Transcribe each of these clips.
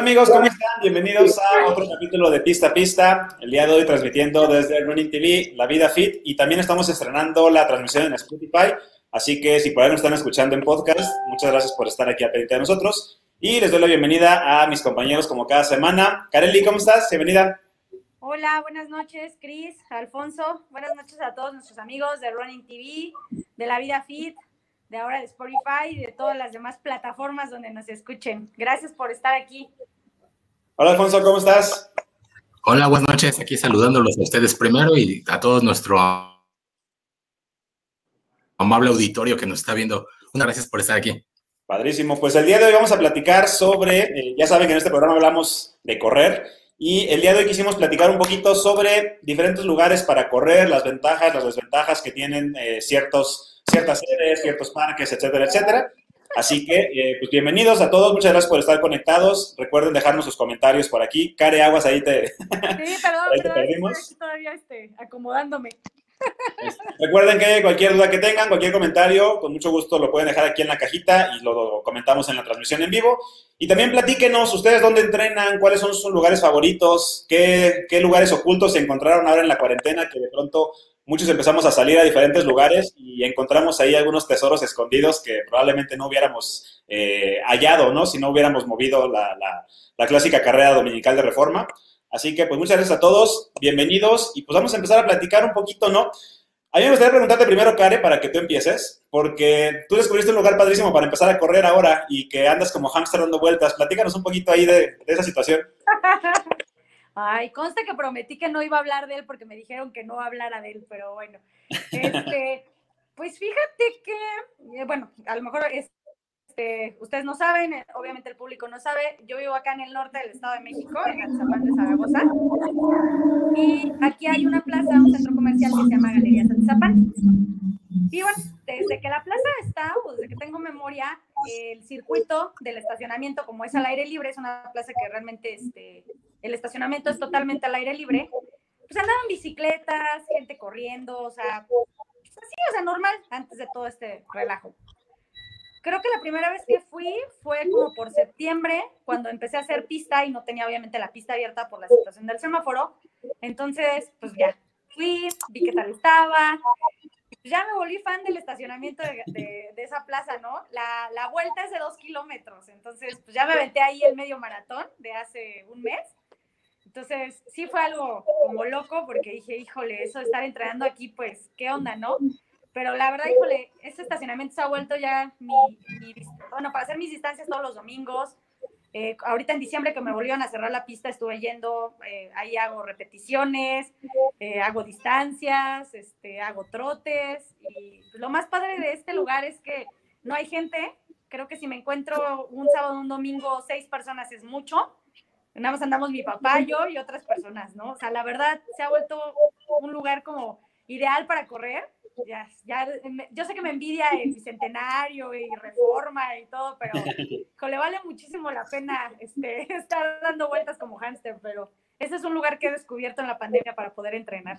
Hola amigos, ¿cómo están? Bienvenidos a otro capítulo de Pista a Pista. El día de hoy transmitiendo desde Running TV, La Vida Fit, y también estamos estrenando la transmisión en Spotify. Así que si por ahí nos están escuchando en podcast, muchas gracias por estar aquí a pedirte de nosotros. Y les doy la bienvenida a mis compañeros como cada semana. Kareli, ¿cómo estás? Bienvenida. Hola, buenas noches, Cris, Alfonso. Buenas noches a todos nuestros amigos de Running TV, de La Vida Fit, de ahora de Spotify y de todas las demás plataformas donde nos escuchen. Gracias por estar aquí. Hola, Alfonso, ¿cómo estás? Hola, buenas noches. Aquí saludándolos a ustedes primero y a todo nuestro amable auditorio que nos está viendo. Una gracias por estar aquí. Padrísimo. Pues el día de hoy vamos a platicar sobre, eh, ya saben que en este programa hablamos de correr y el día de hoy quisimos platicar un poquito sobre diferentes lugares para correr, las ventajas, las desventajas que tienen eh, ciertos, ciertas sedes, ciertos parques, etcétera, etcétera. Así que, eh, pues bienvenidos a todos, muchas gracias por estar conectados. Recuerden dejarnos sus comentarios por aquí. Care Aguas, ahí te, Sí, perdón, ahí te perdón, perdimos. todavía este, acomodándome. Recuerden que cualquier duda que tengan, cualquier comentario, con mucho gusto lo pueden dejar aquí en la cajita y lo comentamos en la transmisión en vivo. Y también platíquenos ustedes dónde entrenan, cuáles son sus lugares favoritos, qué, qué lugares ocultos se encontraron ahora en la cuarentena, que de pronto muchos empezamos a salir a diferentes lugares y encontramos ahí algunos tesoros escondidos que probablemente no hubiéramos eh, hallado, ¿no? Si no hubiéramos movido la, la- clásica carrera dominical de reforma. Así que, pues, muchas gracias a todos, bienvenidos, y pues vamos a empezar a platicar un poquito, ¿no? A mí me gustaría preguntarte primero, Care, para que tú empieces, porque tú descubriste un lugar padrísimo para empezar a correr ahora y que andas como hámster dando vueltas. Platícanos un poquito ahí de, de esa situación. Ay, consta que prometí que no iba a hablar de él porque me dijeron que no hablara de él, pero bueno. Este, pues fíjate que, eh, bueno, a lo mejor este, ustedes no saben, eh, obviamente el público no sabe, yo vivo acá en el norte del Estado de México, en Atizapán de Zaragoza, y aquí hay una plaza, un centro comercial que se llama Galerías Atizapán. Y bueno, desde que la plaza está, o desde que tengo memoria, el circuito del estacionamiento, como es al aire libre, es una plaza que realmente este, el estacionamiento es totalmente al aire libre, pues andaban bicicletas, gente corriendo, o sea, pues así, o sea, normal, antes de todo este relajo. Creo que la primera vez que fui fue como por septiembre, cuando empecé a hacer pista y no tenía obviamente la pista abierta por la situación del semáforo. Entonces, pues ya, fui, vi qué tal estaba, ya me volví fan del estacionamiento de, de- de esa plaza, ¿no? La, la vuelta es de dos kilómetros, entonces pues ya me aventé ahí el medio maratón de hace un mes. Entonces sí fue algo como loco porque dije, híjole, eso de estar entrenando aquí, pues, ¿qué onda, no? Pero la verdad, híjole, ese estacionamiento se ha vuelto ya mi, mi- bueno, para hacer mis distancias todos los domingos. Eh, ahorita en diciembre que me volvieron a cerrar la pista, estuve yendo, eh, ahí hago repeticiones, eh, hago distancias, este, hago trotes y lo más padre de este lugar es que no hay gente. Creo que si me encuentro un sábado, un domingo, seis personas es mucho. Nada más andamos mi papá, yo y otras personas, ¿no? O sea, la verdad se ha vuelto un lugar como ideal para correr. Ya, ya, yo sé que me envidia el bicentenario y reforma y todo, pero le vale muchísimo la pena este, estar dando vueltas como hámster, pero ese es un lugar que he descubierto en la pandemia para poder entrenar.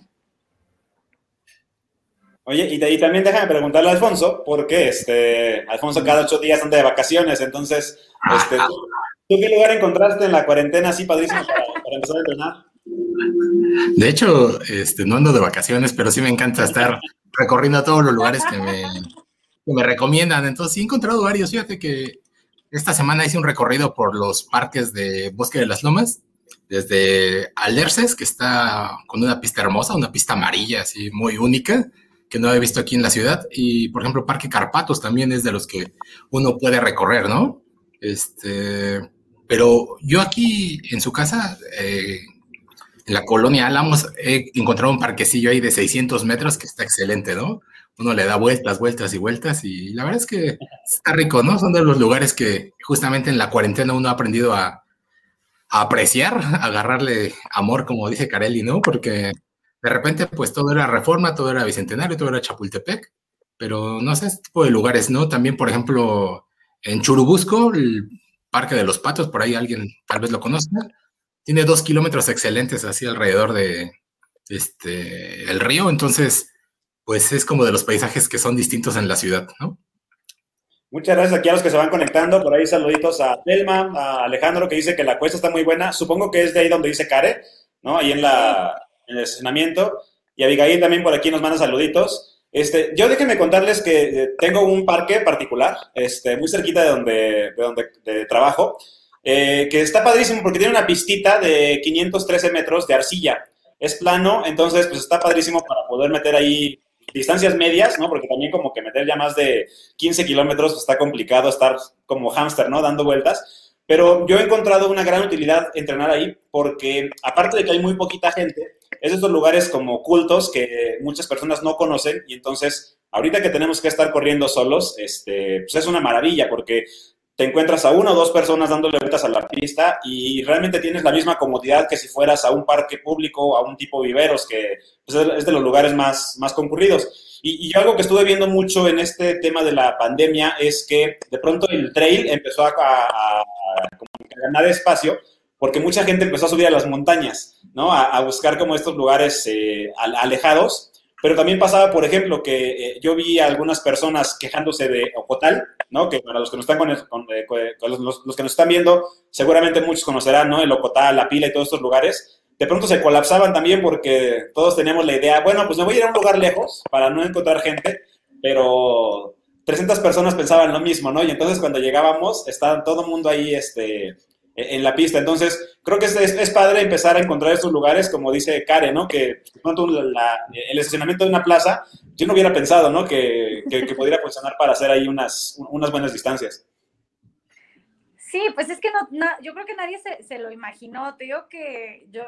Oye, y, también déjame preguntarle a Alfonso, porque este, Alfonso cada ocho días anda de vacaciones, entonces, este, ¿tú, qué lugar encontraste en la cuarentena así padrísimo para empezar a entrenar? De hecho, este, no ando de vacaciones, pero sí me encanta estar recorriendo todos los lugares que me, que me recomiendan. Entonces, sí he encontrado varios. Fíjate que esta semana hice un recorrido por los parques de Bosque de las Lomas, desde Alerces, que está con una pista hermosa, una pista amarilla, así muy única, que no he visto aquí en la ciudad. Y, por ejemplo, Parque Carpatos también es de los que uno puede recorrer, ¿no? Este, pero yo aquí en su casa, eh, la colonia Álamos, he encontrado un parquecillo ahí de 600 metros que está excelente, ¿no? Uno le da vueltas, vueltas y vueltas y la verdad es que está rico, ¿no? Son de los lugares que justamente en la cuarentena uno ha aprendido a, apreciar, a agarrarle amor, como dice Carelli, ¿no? Porque de repente pues todo era Reforma, todo era Bicentenario, todo era Chapultepec, pero no sé, este tipo de lugares, ¿no? También, por ejemplo, en Churubusco, el Parque de los Patos, por ahí alguien tal vez lo conozca, tiene dos kilómetros excelentes así alrededor de este el río, entonces pues es como de los paisajes que son distintos en la ciudad, ¿no? Muchas gracias aquí a los que se van conectando. Por ahí saluditos a Telma, a Alejandro, que dice que la cuesta está muy buena. Supongo que es de ahí donde dice Care, ¿no? Ahí en, la, en el estacionamiento. Y Abigail también por aquí nos manda saluditos. Este, yo déjenme contarles que eh, tengo un parque particular, este, muy cerquita de donde, de donde de trabajo, eh, que está padrísimo porque tiene una pistita de 513 metros de arcilla. Es plano, entonces pues está padrísimo para poder meter ahí distancias medias, ¿no? Porque también como que meter ya más de 15 kilómetros está complicado estar como hámster, ¿no? Dando vueltas. Pero yo he encontrado una gran utilidad entrenar ahí porque aparte de que hay muy poquita gente, es de estos lugares como cultos que muchas personas no conocen y entonces ahorita que tenemos que estar corriendo solos, este, pues es una maravilla porque te encuentras a una o dos personas dándole vueltas a la pista y realmente tienes la misma comodidad que si fueras a un parque público, a un tipo viveros, que pues, es de los lugares más, más concurridos. Y, algo que estuve viendo mucho en este tema de la pandemia es que de pronto el trail empezó a, ganar espacio porque mucha gente empezó a subir a las montañas, ¿no? A, buscar como estos lugares eh, alejados pero también pasaba, por ejemplo, que eh, yo vi a algunas personas quejándose de Ocotal, ¿no? Que para los que nos están, con, eh, los, que nos están viendo, seguramente muchos conocerán, ¿no? El Ocotal, La Pila y todos estos lugares. De pronto se colapsaban también porque todos teníamos la idea, bueno, pues me voy a ir a un lugar lejos para no encontrar gente, pero 300 personas pensaban lo mismo, ¿no? Y entonces cuando llegábamos, estaba todo el mundo ahí, este, en la pista. Entonces, creo que es, es, padre empezar a encontrar estos lugares, como dice Karen, ¿no? Que pronto el estacionamiento de una plaza, yo no hubiera pensado, ¿no? Que, que, pudiera funcionar para hacer ahí unas, unas buenas distancias. Sí, pues es que no, yo creo que nadie se, se, lo imaginó. Te digo que yo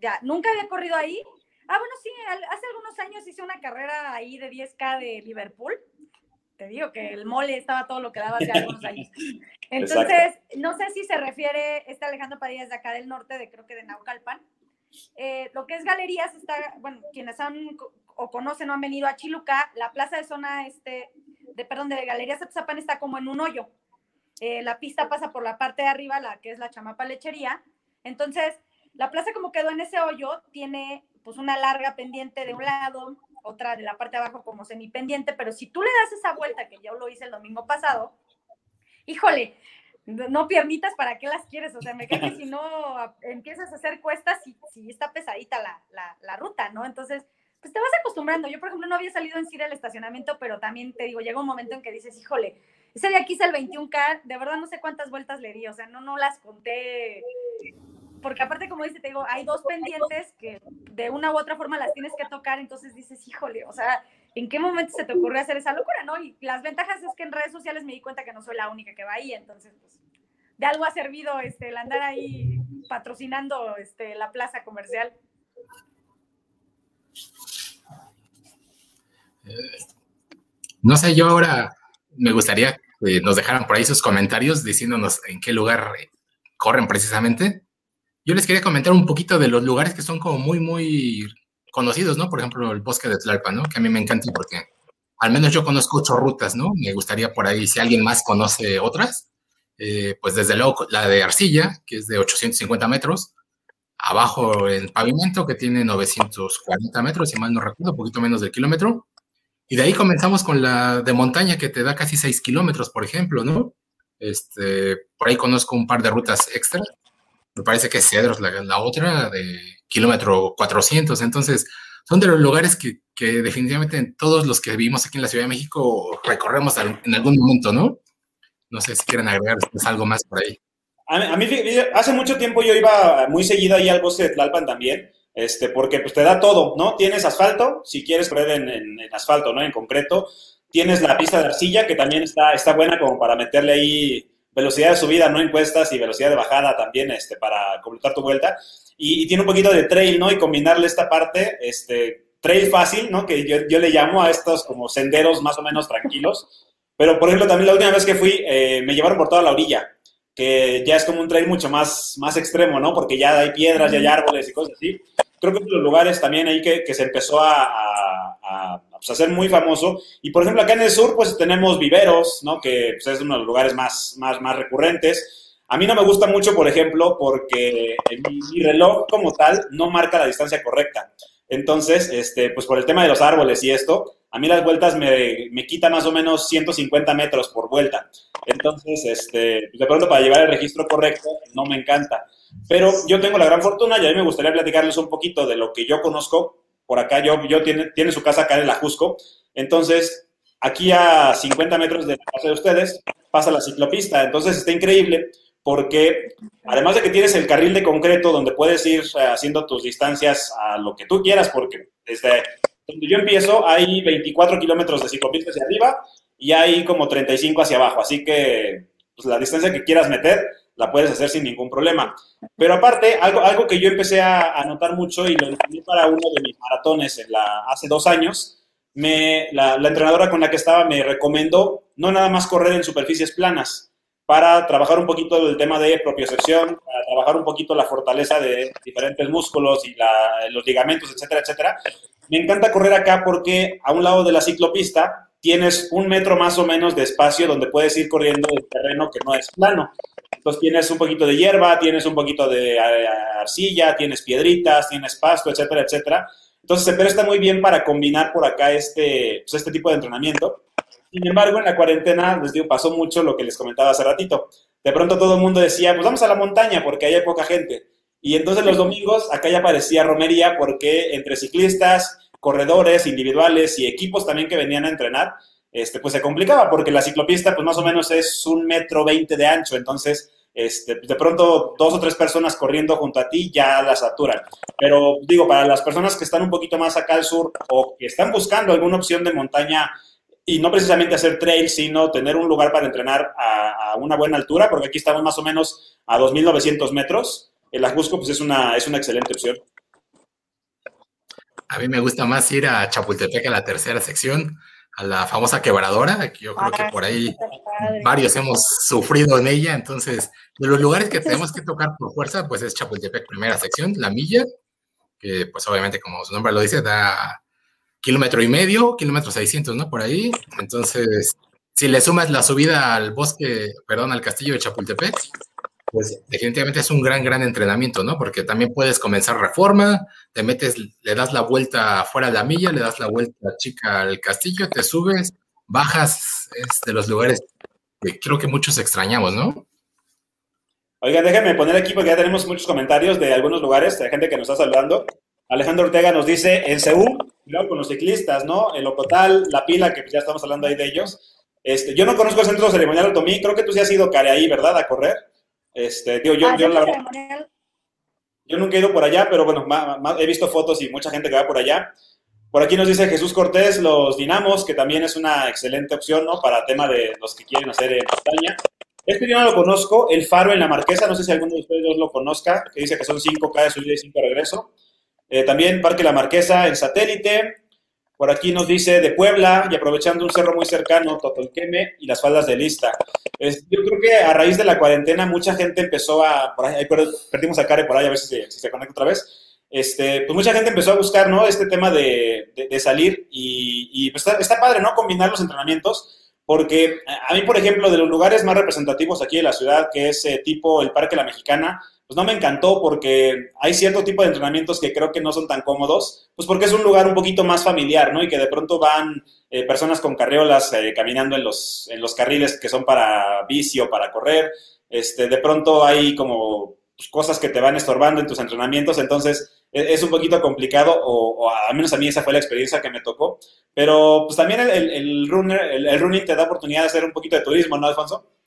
ya nunca había corrido ahí. Ah, bueno, sí, hace algunos años hice una carrera ahí de 10K de Liverpool te digo que el mole estaba todo lo que daba hace algunos años. Entonces, no sé si se refiere, este Alejandro Padilla de acá del norte, de creo que de Naucalpan. Eh, lo que es galerías está, bueno, quienes han o conocen o han venido a Chiluca, la plaza de zona este, de, perdón, de Galerías Atzapan está como en un hoyo. Eh, la pista pasa por la parte de arriba, la que es la chamapa lechería. Entonces, la plaza como quedó en ese hoyo, tiene pues una larga pendiente de un lado, otra de la parte de abajo como semipendiente, pero si tú le das esa vuelta, que yo lo hice el domingo pasado, híjole, no piernitas, ¿para qué las quieres? O sea, me cae que si no empiezas a hacer cuestas, si, si está pesadita la, la, ruta, ¿no? Entonces, pues te vas acostumbrando. Yo, por ejemplo, no había salido en sí del estacionamiento, pero también te digo, llega un momento en que dices, híjole, ese día quise el 21K, de verdad no sé cuántas vueltas le di, o sea, no, no las conté porque aparte, como dice, te digo, hay dos pendientes que de una u otra forma las tienes que tocar, entonces dices, híjole, o sea, ¿en qué momento se te ocurre hacer esa locura, no? Y las ventajas es que en redes sociales me di cuenta que no soy la única que va ahí, entonces, pues, de algo ha servido este, el andar ahí patrocinando este, la plaza comercial. No sé, yo ahora me gustaría que nos dejaran por ahí sus comentarios diciéndonos en qué lugar corren precisamente yo les quería comentar un poquito de los lugares que son como muy, muy conocidos, ¿no? Por ejemplo, el bosque de Tlalpan, ¿no? Que a mí me encanta porque al menos yo conozco ocho rutas, ¿no? Me gustaría por ahí, si alguien más conoce otras, eh, pues desde luego la de Arcilla, que es de 850 metros, abajo el pavimento, que tiene 940 metros, si mal no recuerdo, un poquito menos del kilómetro. Y de ahí comenzamos con la de montaña, que te da casi 6 kilómetros, por ejemplo, ¿no? Este, por ahí conozco un par de rutas extra me parece que Cedros, la, otra de kilómetro 400. Entonces, son de los lugares que, que, definitivamente todos los que vivimos aquí en la Ciudad de México recorremos en algún momento, ¿no? No sé si quieren agregar algo más por ahí. A mí, hace mucho tiempo yo iba muy seguido ahí al bosque de Tlalpan también, este, porque pues te da todo, ¿no? Tienes asfalto, si quieres correr en, en, asfalto, ¿no? En concreto. Tienes la pista de arcilla, que también está, está buena como para meterle ahí velocidad de subida, no encuestas, y velocidad de bajada también este, para completar tu vuelta. Y, tiene un poquito de trail, ¿no? Y combinarle esta parte, este, trail fácil, ¿no? Que yo, yo, le llamo a estos como senderos más o menos tranquilos. Pero, por ejemplo, también la última vez que fui, eh, me llevaron por toda la orilla, que ya es como un trail mucho más, más extremo, ¿no? Porque ya hay piedras, ya hay árboles y cosas así. Creo que los lugares también ahí que, que se empezó a, a, pues, a, ser muy famoso. Y por ejemplo, acá en el sur, pues tenemos viveros, ¿no? Que pues, es uno de los lugares más, más, más recurrentes. A mí no me gusta mucho, por ejemplo, porque mi, reloj como tal no marca la distancia correcta. Entonces, este, pues por el tema de los árboles y esto, a mí las vueltas me, me quita más o menos 150 metros por vuelta. Entonces, este, de pronto para llevar el registro correcto no me encanta. Pero yo tengo la gran fortuna y a mí me gustaría platicarles un poquito de lo que yo conozco. Por acá, yo, yo tiene, tiene su casa acá en el Ajusco. Entonces, aquí a 50 metros de la casa de ustedes pasa la ciclopista. Entonces, está increíble porque además de que tienes el carril de concreto donde puedes ir eh, haciendo tus distancias a lo que tú quieras, porque desde donde yo empiezo hay 24 kilómetros de ciclopista hacia arriba y hay como 35 hacia abajo, así que pues, la distancia que quieras meter la puedes hacer sin ningún problema. Pero aparte, algo, algo que yo empecé a, notar mucho y lo entendí para uno de mis maratones en la, hace dos años, me, la, la entrenadora con la que estaba me recomendó no nada más correr en superficies planas, para trabajar un poquito el tema de propiocepción, para trabajar un poquito la fortaleza de diferentes músculos y los ligamentos, etcétera, etcétera. Me encanta correr acá porque a un lado de la ciclopista tienes un metro más o menos de espacio donde puedes ir corriendo el terreno que no es plano. Entonces tienes un poquito de hierba, tienes un poquito de eh, arcilla, tienes piedritas, tienes pasto, etcétera, etcétera. Entonces se presta muy bien para combinar por acá este, pues, este tipo de entrenamiento. Sin embargo, en la cuarentena, les digo, pasó mucho lo que les comentaba hace ratito. De pronto todo el mundo decía, pues vamos a la montaña porque hay poca gente. Y entonces los domingos acá ya parecía romería porque entre ciclistas, corredores individuales y equipos también que venían a entrenar, este, pues se complicaba porque la ciclopista pues más o menos es un metro veinte de ancho. Entonces, este, de pronto dos o tres personas corriendo junto a ti ya la saturan. Pero digo, para las personas que están un poquito más acá al sur o que están buscando alguna opción de montaña y no precisamente hacer trail, sino tener un lugar para entrenar a, una buena altura, porque aquí estamos más o menos a 2.900 metros. El Ajusco pues es una, es una excelente opción. A mí me gusta más ir a Chapultepec, a la tercera sección, a la famosa quebradora. Yo creo que por ahí varios hemos sufrido en ella. Entonces, de los lugares que tenemos que tocar por fuerza, pues es Chapultepec, primera sección, la milla, que pues obviamente, como su nombre lo dice, da kilómetro y medio, kilómetro 600, ¿no? Por ahí. Entonces, si le sumas la subida al bosque, perdón, al castillo de Chapultepec, pues definitivamente es un gran, gran entrenamiento, ¿no? Porque también puedes comenzar reforma, te metes, le das la vuelta fuera de la milla, le das la vuelta chica al castillo, te subes, bajas, es de los lugares que creo que muchos extrañamos, ¿no? Oigan, déjenme poner aquí porque ya tenemos muchos comentarios de algunos lugares, de gente que nos está saludando. Alejandro Ortega nos dice, en Seúl, con los ciclistas, ¿no? El Ocotal, La Pila, que ya estamos hablando ahí de ellos. Este, yo no conozco el centro ceremonial Otomí, creo que tú sí has ido, Care, ahí, ¿verdad? A correr. Este, digo, yo, ah, yo, yo nunca he ido por allá, pero bueno, he visto fotos y mucha gente que va por allá. Por aquí nos dice Jesús Cortés, los Dinamos, que también es una excelente opción, ¿no? Para tema de los que quieren hacer en montaña. Este yo no lo conozco, el Faro en la Marquesa, no sé si alguno de ustedes dos lo conozca, que dice que son 5K de subida y 5 de regreso. Eh, también Parque La Marquesa en satélite. Por aquí nos dice de Puebla y aprovechando un cerro muy cercano, Totolqueme y las faldas de Lista. yo creo que a raíz de la cuarentena mucha gente empezó a, por ahí, perdimos a Care por ahí, a ver si se, conecta otra vez. Este, pues mucha gente empezó a buscar, ¿no? Este tema de, salir y, pues está, está, padre, ¿no? Combinar los entrenamientos, porque a mí, por ejemplo, de los lugares más representativos aquí de la ciudad, que es eh, tipo el Parque La Mexicana, pues no me encantó porque hay cierto tipo de entrenamientos que creo que no son tan cómodos, pues porque es un lugar un poquito más familiar, ¿no? Y que de pronto van eh, personas con carriolas eh, caminando en los, en los carriles que son para bici o para correr. Este, de pronto hay como pues, cosas que te van estorbando en tus entrenamientos, entonces e, es un poquito complicado, o, al menos a mí esa fue la experiencia que me tocó. Pero pues también el, runner, el running te da oportunidad de hacer un poquito de turismo, ¿no, Alfonso?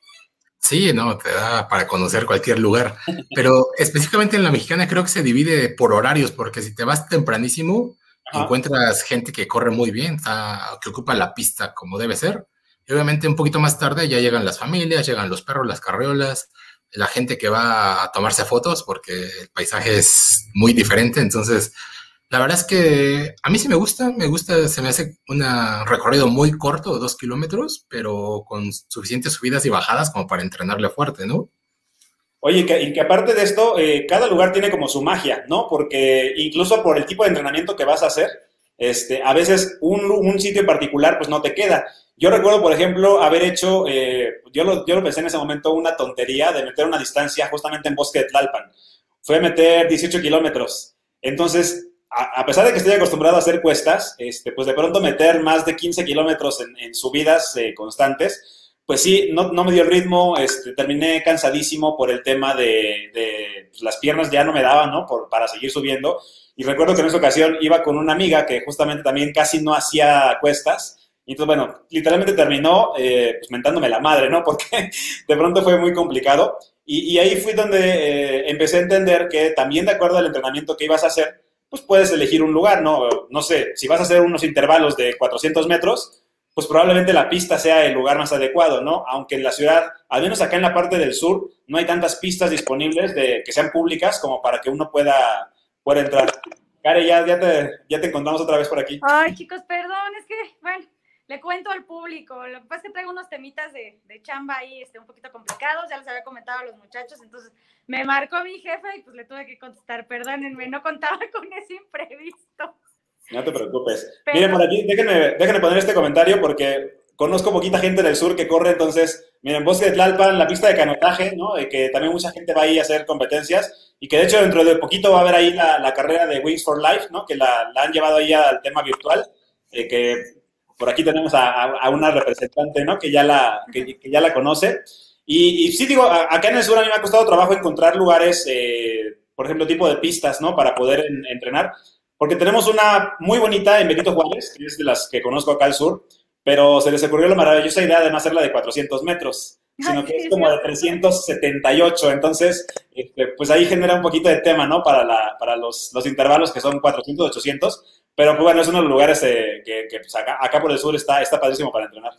Sí, no, te da para conocer cualquier lugar. Pero específicamente en la mexicana creo que se divide por horarios, porque si te vas tempranísimo, encuentras gente que corre muy bien, que ocupa la pista como debe ser. Y obviamente un poquito más tarde ya llegan las familias, llegan los perros, las carriolas, la gente que va a tomarse fotos, porque el paisaje es muy diferente. Entonces, la verdad es que a mí sí me gusta, me gusta, se me hace un recorrido muy corto, dos kilómetros, pero con suficientes subidas y bajadas como para entrenarle fuerte, ¿no? Oye, y que, aparte de esto, eh, cada lugar tiene como su magia, ¿no? Porque incluso por el tipo de entrenamiento que vas a hacer, este, a veces un, sitio en particular pues no te queda. Yo recuerdo, por ejemplo, haber hecho, eh, yo, lo, yo lo pensé en ese momento, una tontería de meter una distancia justamente en Bosque de Tlalpan. Fue meter 18 kilómetros. Entonces, a, pesar de que estoy acostumbrado a hacer cuestas, este, pues de pronto meter más de 15 kilómetros en, subidas eh, constantes, pues sí, no, me dio el ritmo, este, terminé cansadísimo por el tema de, pues las piernas ya no me daban, ¿no? Por, para seguir subiendo. Y recuerdo que en esa ocasión iba con una amiga que justamente también casi no hacía cuestas. Y entonces, bueno, literalmente terminó eh, pues mentándome la madre, ¿no? Porque de pronto fue muy complicado. Y, y ahí fui donde eh, empecé a entender que también de acuerdo al entrenamiento que ibas a hacer, pues puedes elegir un lugar, ¿no? No sé, si vas a hacer unos intervalos de 400 metros, pues probablemente la pista sea el lugar más adecuado, ¿no? Aunque en la ciudad, al menos acá en la parte del sur, no hay tantas pistas disponibles de, que sean públicas como para que uno pueda, pueda entrar. Care, ya, ya, te, ya te encontramos otra vez por aquí. Ay, chicos, perdón, es que, bueno, le cuento al público. Lo que pasa es que traigo unos temitas de, de chamba ahí este, un poquito complicados, ya les había comentado a los muchachos, entonces me marcó mi jefe y pues le tuve que contestar, perdónenme, no contaba con ese imprevisto. No te preocupes. Miren, por aquí, déjenme, déjenme poner este comentario porque conozco poquita gente del sur que corre, entonces, miren, Bosque de Tlalpan, la pista de canotaje, ¿no? que también mucha gente va ahí a hacer competencias y que de hecho dentro de poquito va a haber ahí la, la carrera de Wings for Life, ¿no? Que la, la han llevado ahí al tema virtual, eh, que por aquí tenemos a, a, una representante, ¿no? Que ya la, que, ya la conoce. Y, y, sí, digo, acá en el sur a mí me ha costado trabajo encontrar lugares, eh, por ejemplo, tipo de pistas, ¿no? Para poder entrenar. Porque tenemos una muy bonita en Benito Juárez, que es de las que conozco acá al sur, pero se les ocurrió la maravillosa idea de no hacerla de 400 metros, sino que es como de 378. Entonces, este, pues ahí genera un poquito de tema, ¿no? Para, la, para los, los intervalos que son 400, 800 pero pues bueno, es uno de los lugares eh, que, pues, acá, por el sur está, está padrísimo para entrenar.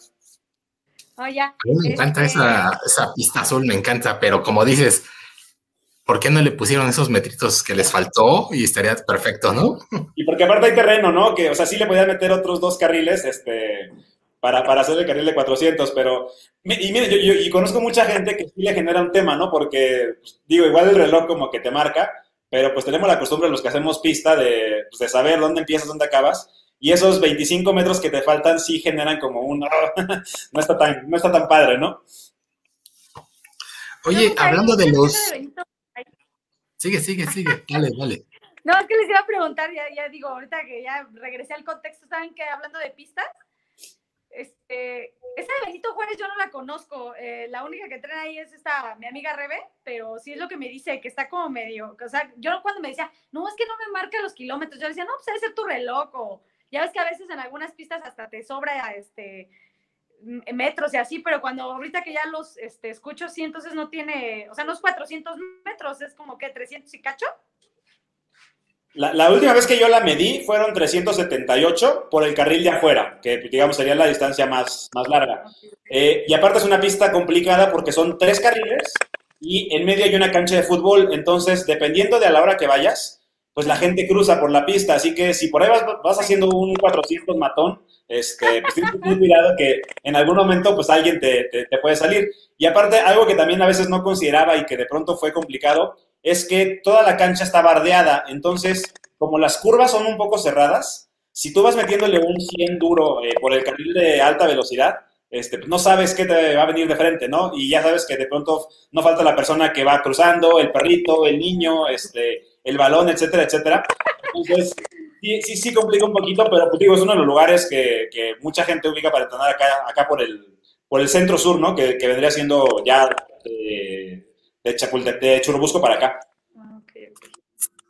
Oh, ya. me encanta este esa, esa, pista azul, me encanta, pero como dices, ¿por qué no le pusieron esos metritos que les faltó y estaría perfecto, no? Y porque aparte hay terreno, ¿no? Que, o sea, sí le podían meter otros dos carriles, este, para, para hacer el carril de 400, pero, y mire, yo, yo y conozco mucha gente que sí le genera un tema, ¿no? Porque, pues, digo, igual el reloj como que te marca, pero pues tenemos la costumbre los que hacemos pista de, pues, de saber dónde empiezas, dónde acabas, y esos 25 metros que te faltan sí generan como un, no, está tan, no está tan padre, ¿no? Oye, hablando de los... Sigue, sigue, sigue, dale, dale. No, es que les iba a preguntar, ya, ya digo, ahorita que ya regresé al contexto, ¿saben qué? Hablando de pistas, este, esa de Benito Juárez yo no la conozco. Eh, la única que trae ahí es esta, mi amiga Rebe, pero sí es lo que me dice, que está como medio. O sea, yo cuando me decía, no, es que no me marca los kilómetros, yo decía, no, pues debe ser tu reloj. O, ya ves que a veces en algunas pistas hasta te sobra este metros y así, pero cuando ahorita que ya los este, escucho, sí, entonces no tiene, o sea, no es 400 metros, es como que 300 y cacho. La, última vez que yo la medí fueron 378 por el carril de afuera, que digamos sería la distancia más, más larga. Eh, y aparte es una pista complicada porque son tres carriles y en medio hay una cancha de fútbol, entonces dependiendo de a la hora que vayas, pues la gente cruza por la pista, así que si por ahí vas, vas haciendo un 400 matón, este, pues tienes que cuidado que en algún momento pues alguien te, te puede salir. Y aparte, algo que también a veces no consideraba y que de pronto fue complicado, es que toda la cancha está bardeada. Entonces, como las curvas son un poco cerradas, si tú vas metiéndole un 100 duro eh, por el carril de alta velocidad, este, pues no sabes qué te va a venir de frente, ¿no? Y ya sabes que de pronto no falta la persona que va cruzando, el perrito, el niño, este, el balón, etcétera, etcétera. Entonces, sí, sí, sí complica un poquito, pero pues digo, es uno de los lugares que, que mucha gente ubica para entrenar acá, acá por, el, por el centro sur, ¿no? Que, que vendría siendo ya... Eh, de, Chapultepec, de Churubusco para acá. Ah,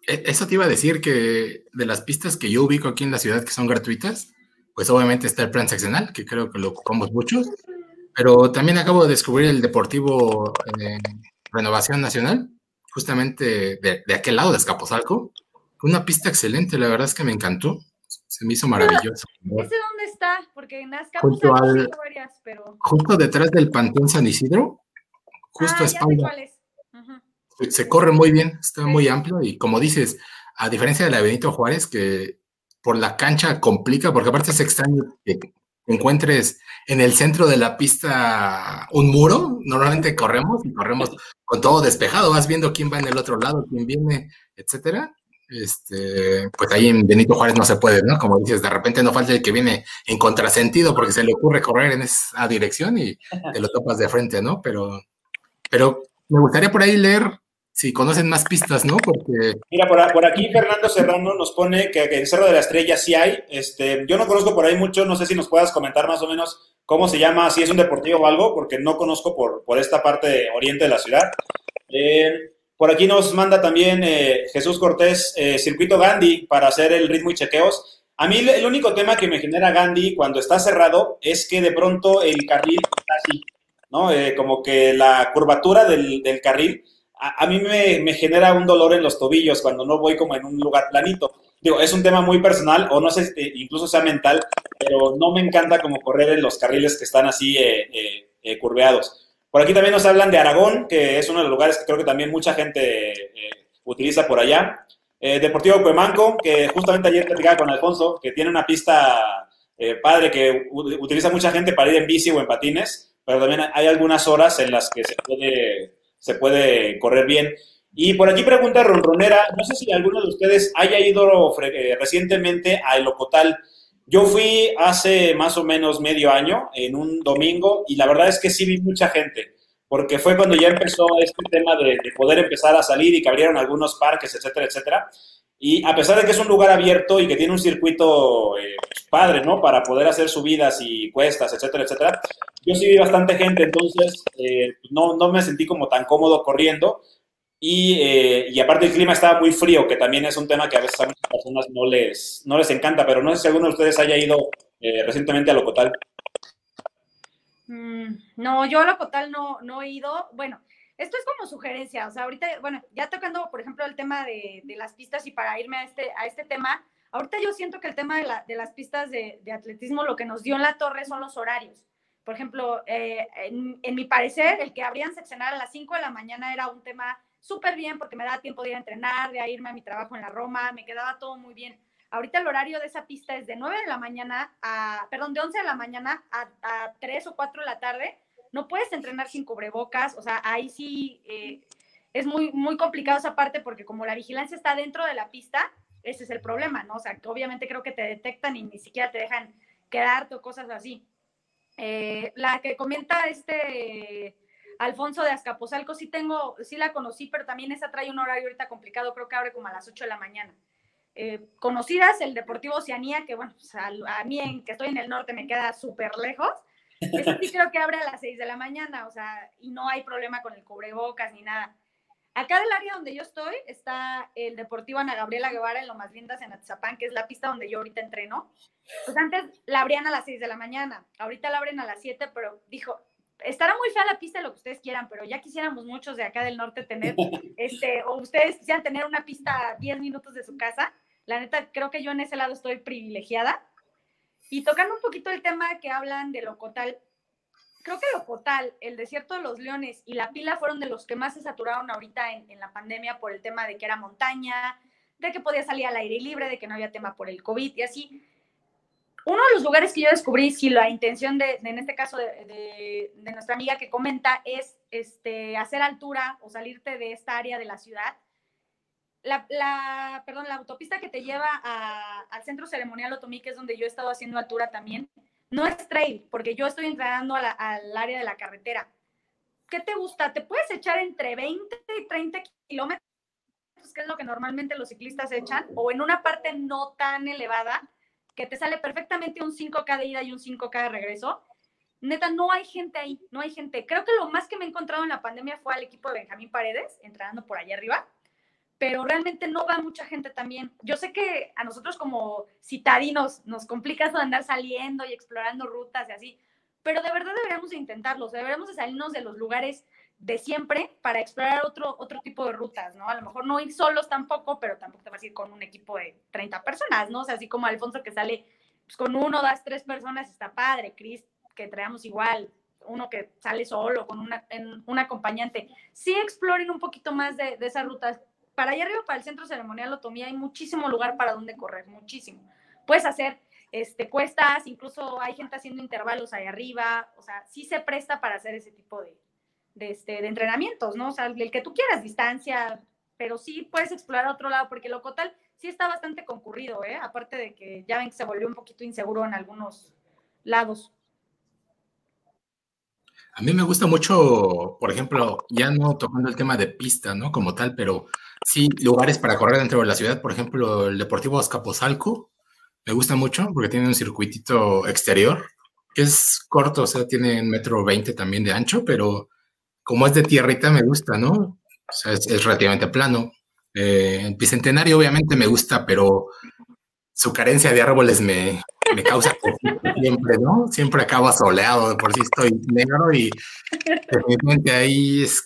e, eso te iba a decir que de las pistas que yo ubico aquí en la ciudad que son gratuitas, pues obviamente está el plan seccional, que creo que lo ocupamos muchos, pero también acabo de descubrir el Deportivo eh, Renovación Nacional, justamente de, aquel lado de Escaposalco, una pista excelente, la verdad es que me encantó, se me hizo maravilloso. ¿Ese dónde está? Porque en Escaposalco varias, pero... Justo detrás del Pantón San Isidro, justo ah, a espalda. Se corre muy bien, está muy amplio y como dices, a diferencia de la Benito Juárez, que por la cancha complica, porque aparte es extraño que encuentres en el centro de la pista un muro, normalmente corremos y corremos con todo despejado, vas viendo quién va en el otro lado, quién viene, etcétera. Este, pues ahí en Benito Juárez no se puede, ¿no? Como dices, de repente no falta el que viene en contrasentido porque se le ocurre correr en esa dirección y te lo topas de frente, ¿no? Pero, pero me gustaría por ahí leer si conocen más pistas, ¿no? Porque... Mira, por, aquí Fernando Serrano nos pone que, que el Cerro de la Estrella sí hay. Este, yo no conozco por ahí mucho, no sé si nos puedas comentar más o menos cómo se llama, si es un deportivo o algo, porque no conozco por, por esta parte oriente de la ciudad. Eh, por aquí nos manda también eh, Jesús Cortés, eh, Circuito Gandhi, para hacer el ritmo y chequeos. A mí el único tema que me genera Gandhi cuando está cerrado es que de pronto el carril está así, ¿no? como que la curvatura del, del carril a, mí me, genera un dolor en los tobillos cuando no voy como en un lugar planito. Digo, es un tema muy personal o no sé, si incluso sea mental, pero no me encanta como correr en los carriles que están así eh, eh, eh, curveados. Por aquí también nos hablan de Aragón, que es uno de los lugares que creo que también mucha gente utiliza por allá. Deportivo Cuemanco, que justamente ayer platicaba con Alfonso, que tiene una pista padre que utiliza mucha gente para ir en bici o en patines, pero también hay algunas horas en las que se puede se puede correr bien. Y por aquí pregunta Ronronera, no sé si alguno de ustedes haya ido eh, recientemente a El Ocotal. Yo fui hace más o menos medio año, en un domingo, y la verdad es que sí vi mucha gente, porque fue cuando ya empezó este tema de, poder empezar a salir y que abrieron algunos parques, etcétera, etcétera. Y a pesar de que es un lugar abierto y que tiene un circuito eh, padre, ¿no? Para poder hacer subidas y cuestas, etcétera, etcétera, yo sí vi bastante gente, entonces eh, no, no me sentí como tan cómodo corriendo. Y, eh, y, aparte el clima estaba muy frío, que también es un tema que a veces a muchas personas no les, no les encanta, pero no sé si alguno de ustedes haya ido recientemente a Locotal. Mm, no, yo a Locotal no, no he ido. Bueno, esto es como sugerencia, o sea, ahorita, bueno, ya tocando, por ejemplo, el tema de, las pistas y para irme a este, a este tema, ahorita yo siento que el tema de, las pistas de, atletismo, lo que nos dio en la torre son los horarios. Por ejemplo, eh, en, mi parecer, el que abrían seccionar a las 5 de la mañana era un tema súper bien porque me daba tiempo de ir a entrenar, de irme a mi trabajo en la Roma, me quedaba todo muy bien. Ahorita el horario de esa pista es de 9 de la mañana a, perdón, de 11 de la mañana a, a 3 o 4 de la tarde no puedes entrenar sin cubrebocas, o sea, ahí sí eh, es muy, muy complicado esa parte porque como la vigilancia está dentro de la pista, ese es el problema, ¿no? O sea, obviamente creo que te detectan y ni siquiera te dejan quedarte o cosas así. Eh, la que comenta este Alfonso de Azcapotzalco, sí tengo, sí la conocí, pero también esa trae un horario ahorita complicado, creo que abre como a las 8 de la mañana. Eh, conocidas, el Deportivo Oceanía, que bueno, pues, a, mí en, que estoy en el norte me queda súper lejos, sí creo que abre a las 6 de la mañana, o sea, y no hay problema con el cubrebocas ni nada. Acá del área donde yo estoy está el Deportivo Ana Gabriela Guevara en Lo Más Lindas en Atizapán, que es la pista donde yo ahorita entreno. Pues antes la abrían a las 6 de la mañana, ahorita la abren a las 7, pero dijo, estará muy fea la pista lo que ustedes quieran, pero ya quisiéramos muchos de acá del norte tener, este, o ustedes quisieran tener una pista a 10 minutos de su casa. La neta, creo que yo en ese lado estoy privilegiada y tocando un poquito el tema que hablan de Locotal, creo que Locotal, el Desierto de los Leones y La Pila fueron de los que más se saturaron ahorita en, la pandemia por el tema de que era montaña, de que podía salir al aire libre, de que no había tema por el COVID y así. Uno de los lugares que yo descubrí, si la intención de, en este caso de, de, nuestra amiga que comenta, es este, hacer altura o salirte de esta área de la ciudad, la, perdón, la autopista que te lleva al centro ceremonial Otomí, que es donde yo he estado haciendo altura también, no es trail, porque yo estoy entrenando al área de la carretera. ¿Qué te gusta? Te puedes echar entre 20 y 30 kilómetros, que es lo que normalmente los ciclistas echan, o en una parte no tan elevada, que te sale perfectamente un 5K de ida y un 5K de regreso. Neta, no hay gente ahí, no hay gente. Creo que lo más que me he encontrado en la pandemia fue al equipo de Benjamín Paredes, entrenando por allá arriba pero realmente no va mucha gente también. Yo sé que a nosotros como citadinos nos complica eso de andar saliendo y explorando rutas y así, pero de verdad deberíamos de intentarlo, deberíamos de salirnos de los lugares de siempre para explorar otro, otro tipo de rutas, ¿no? A lo mejor no ir solos tampoco, pero tampoco te vas a ir con un equipo de 30 personas, ¿no? O sea, así como Alfonso que sale pues, con uno, dos, tres personas, está padre, Cris, que traemos igual, uno que sale solo, con una, un acompañante. Sí exploren un poquito más de, de esas rutas para allá arriba, para el centro ceremonial Otomía, hay muchísimo lugar para donde correr, muchísimo. Puedes hacer este, cuestas, incluso hay gente haciendo intervalos ahí arriba, o sea, sí se presta para hacer ese tipo de, de, este, de entrenamientos, ¿no? O sea, el que tú quieras, distancia, pero sí puedes explorar otro lado, porque lo Locotal sí está bastante concurrido, ¿eh? Aparte de que ya ven que se volvió un poquito inseguro en algunos lados. A mí me gusta mucho, por ejemplo, ya no tocando el tema de pista, ¿no? Como tal, pero sí lugares para correr dentro de la ciudad. Por ejemplo, el Deportivo Azcapotzalco me gusta mucho porque tiene un circuitito exterior que es corto, o sea, tiene un metro veinte también de ancho, pero como es de tierrita me gusta, ¿no? O sea, es, relativamente plano. Eh, el Bicentenario obviamente me gusta, pero su carencia de árboles me, me causa siempre, ¿no? Siempre acabo soleado, de por sí estoy negro y definitivamente ahí es,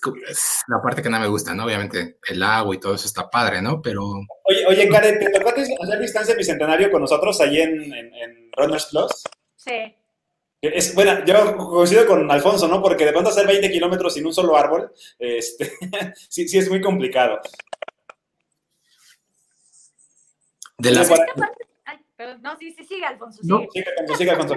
la parte que no me gusta, ¿no? Obviamente el agua y todo eso está padre, ¿no? Pero... Oye, oye Karen, ¿te tocó hacer distancia bicentenario con nosotros allí en, en, Runners Plus? Sí. Es, bueno, yo coincido con Alfonso, ¿no? Porque de pronto hacer 20 kilómetros sin un solo árbol, este, sí, sí es muy complicado. De las... no, sí, sí, sigue, Alfonso. Sigue. Alfonso,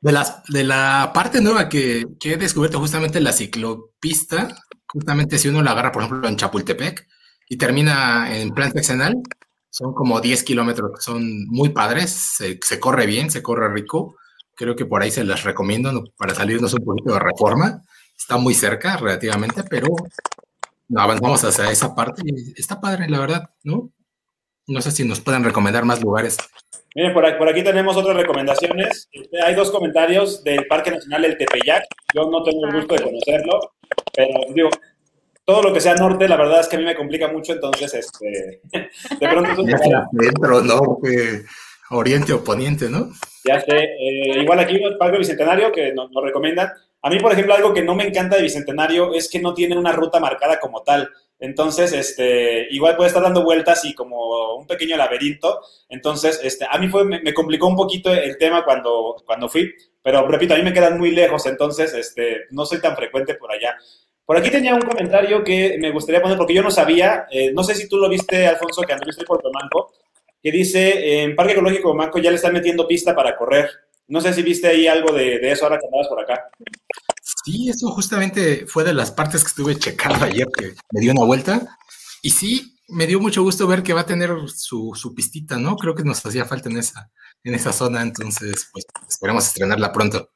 De, las, de la parte nueva que, que, he descubierto justamente la ciclopista, justamente si uno la agarra, por ejemplo, en Chapultepec y termina en plan seccional, son como 10 kilómetros, son muy padres, se, se, corre bien, se corre rico. Creo que por ahí se las recomiendo para salirnos un poquito de reforma. Está muy cerca relativamente, pero avanzamos hacia esa parte y está padre, la verdad, ¿no? No sé si nos pueden recomendar más lugares. Miren, por aquí, por aquí tenemos otras recomendaciones. Este, hay dos comentarios del Parque Nacional del Tepeyac. Yo no tengo el gusto de conocerlo, pero digo, todo lo que sea norte, la verdad es que a mí me complica mucho, entonces, este, de pronto... Es un centro, norte, oriente o poniente, ¿no? Ya sé. Eh, igual aquí el Parque Bicentenario, que nos, nos recomiendan. A mí, por ejemplo, algo que no me encanta de Bicentenario es que no tiene una ruta marcada como tal. Entonces, este, igual puede estar dando vueltas y como un pequeño laberinto. Entonces, este, a mí fue, me, complicó un poquito el tema cuando, cuando fui, pero repito, a mí me quedan muy lejos, entonces, este, no soy tan frecuente por allá. Por aquí tenía un comentario que me gustaría poner, porque yo no sabía, eh, no sé si tú lo viste, Alfonso, que anduviste por Tomanco, que dice, en Parque Ecológico Tomanco ya le están metiendo pista para correr. No sé si viste ahí algo de, de eso ahora que andabas por acá. Sí, eso justamente fue de las partes que estuve checando ayer, que me dio una vuelta. Y sí, me dio mucho gusto ver que va a tener su, su pistita, ¿no? Creo que nos hacía falta en esa, en esa zona, entonces, pues esperamos estrenarla pronto.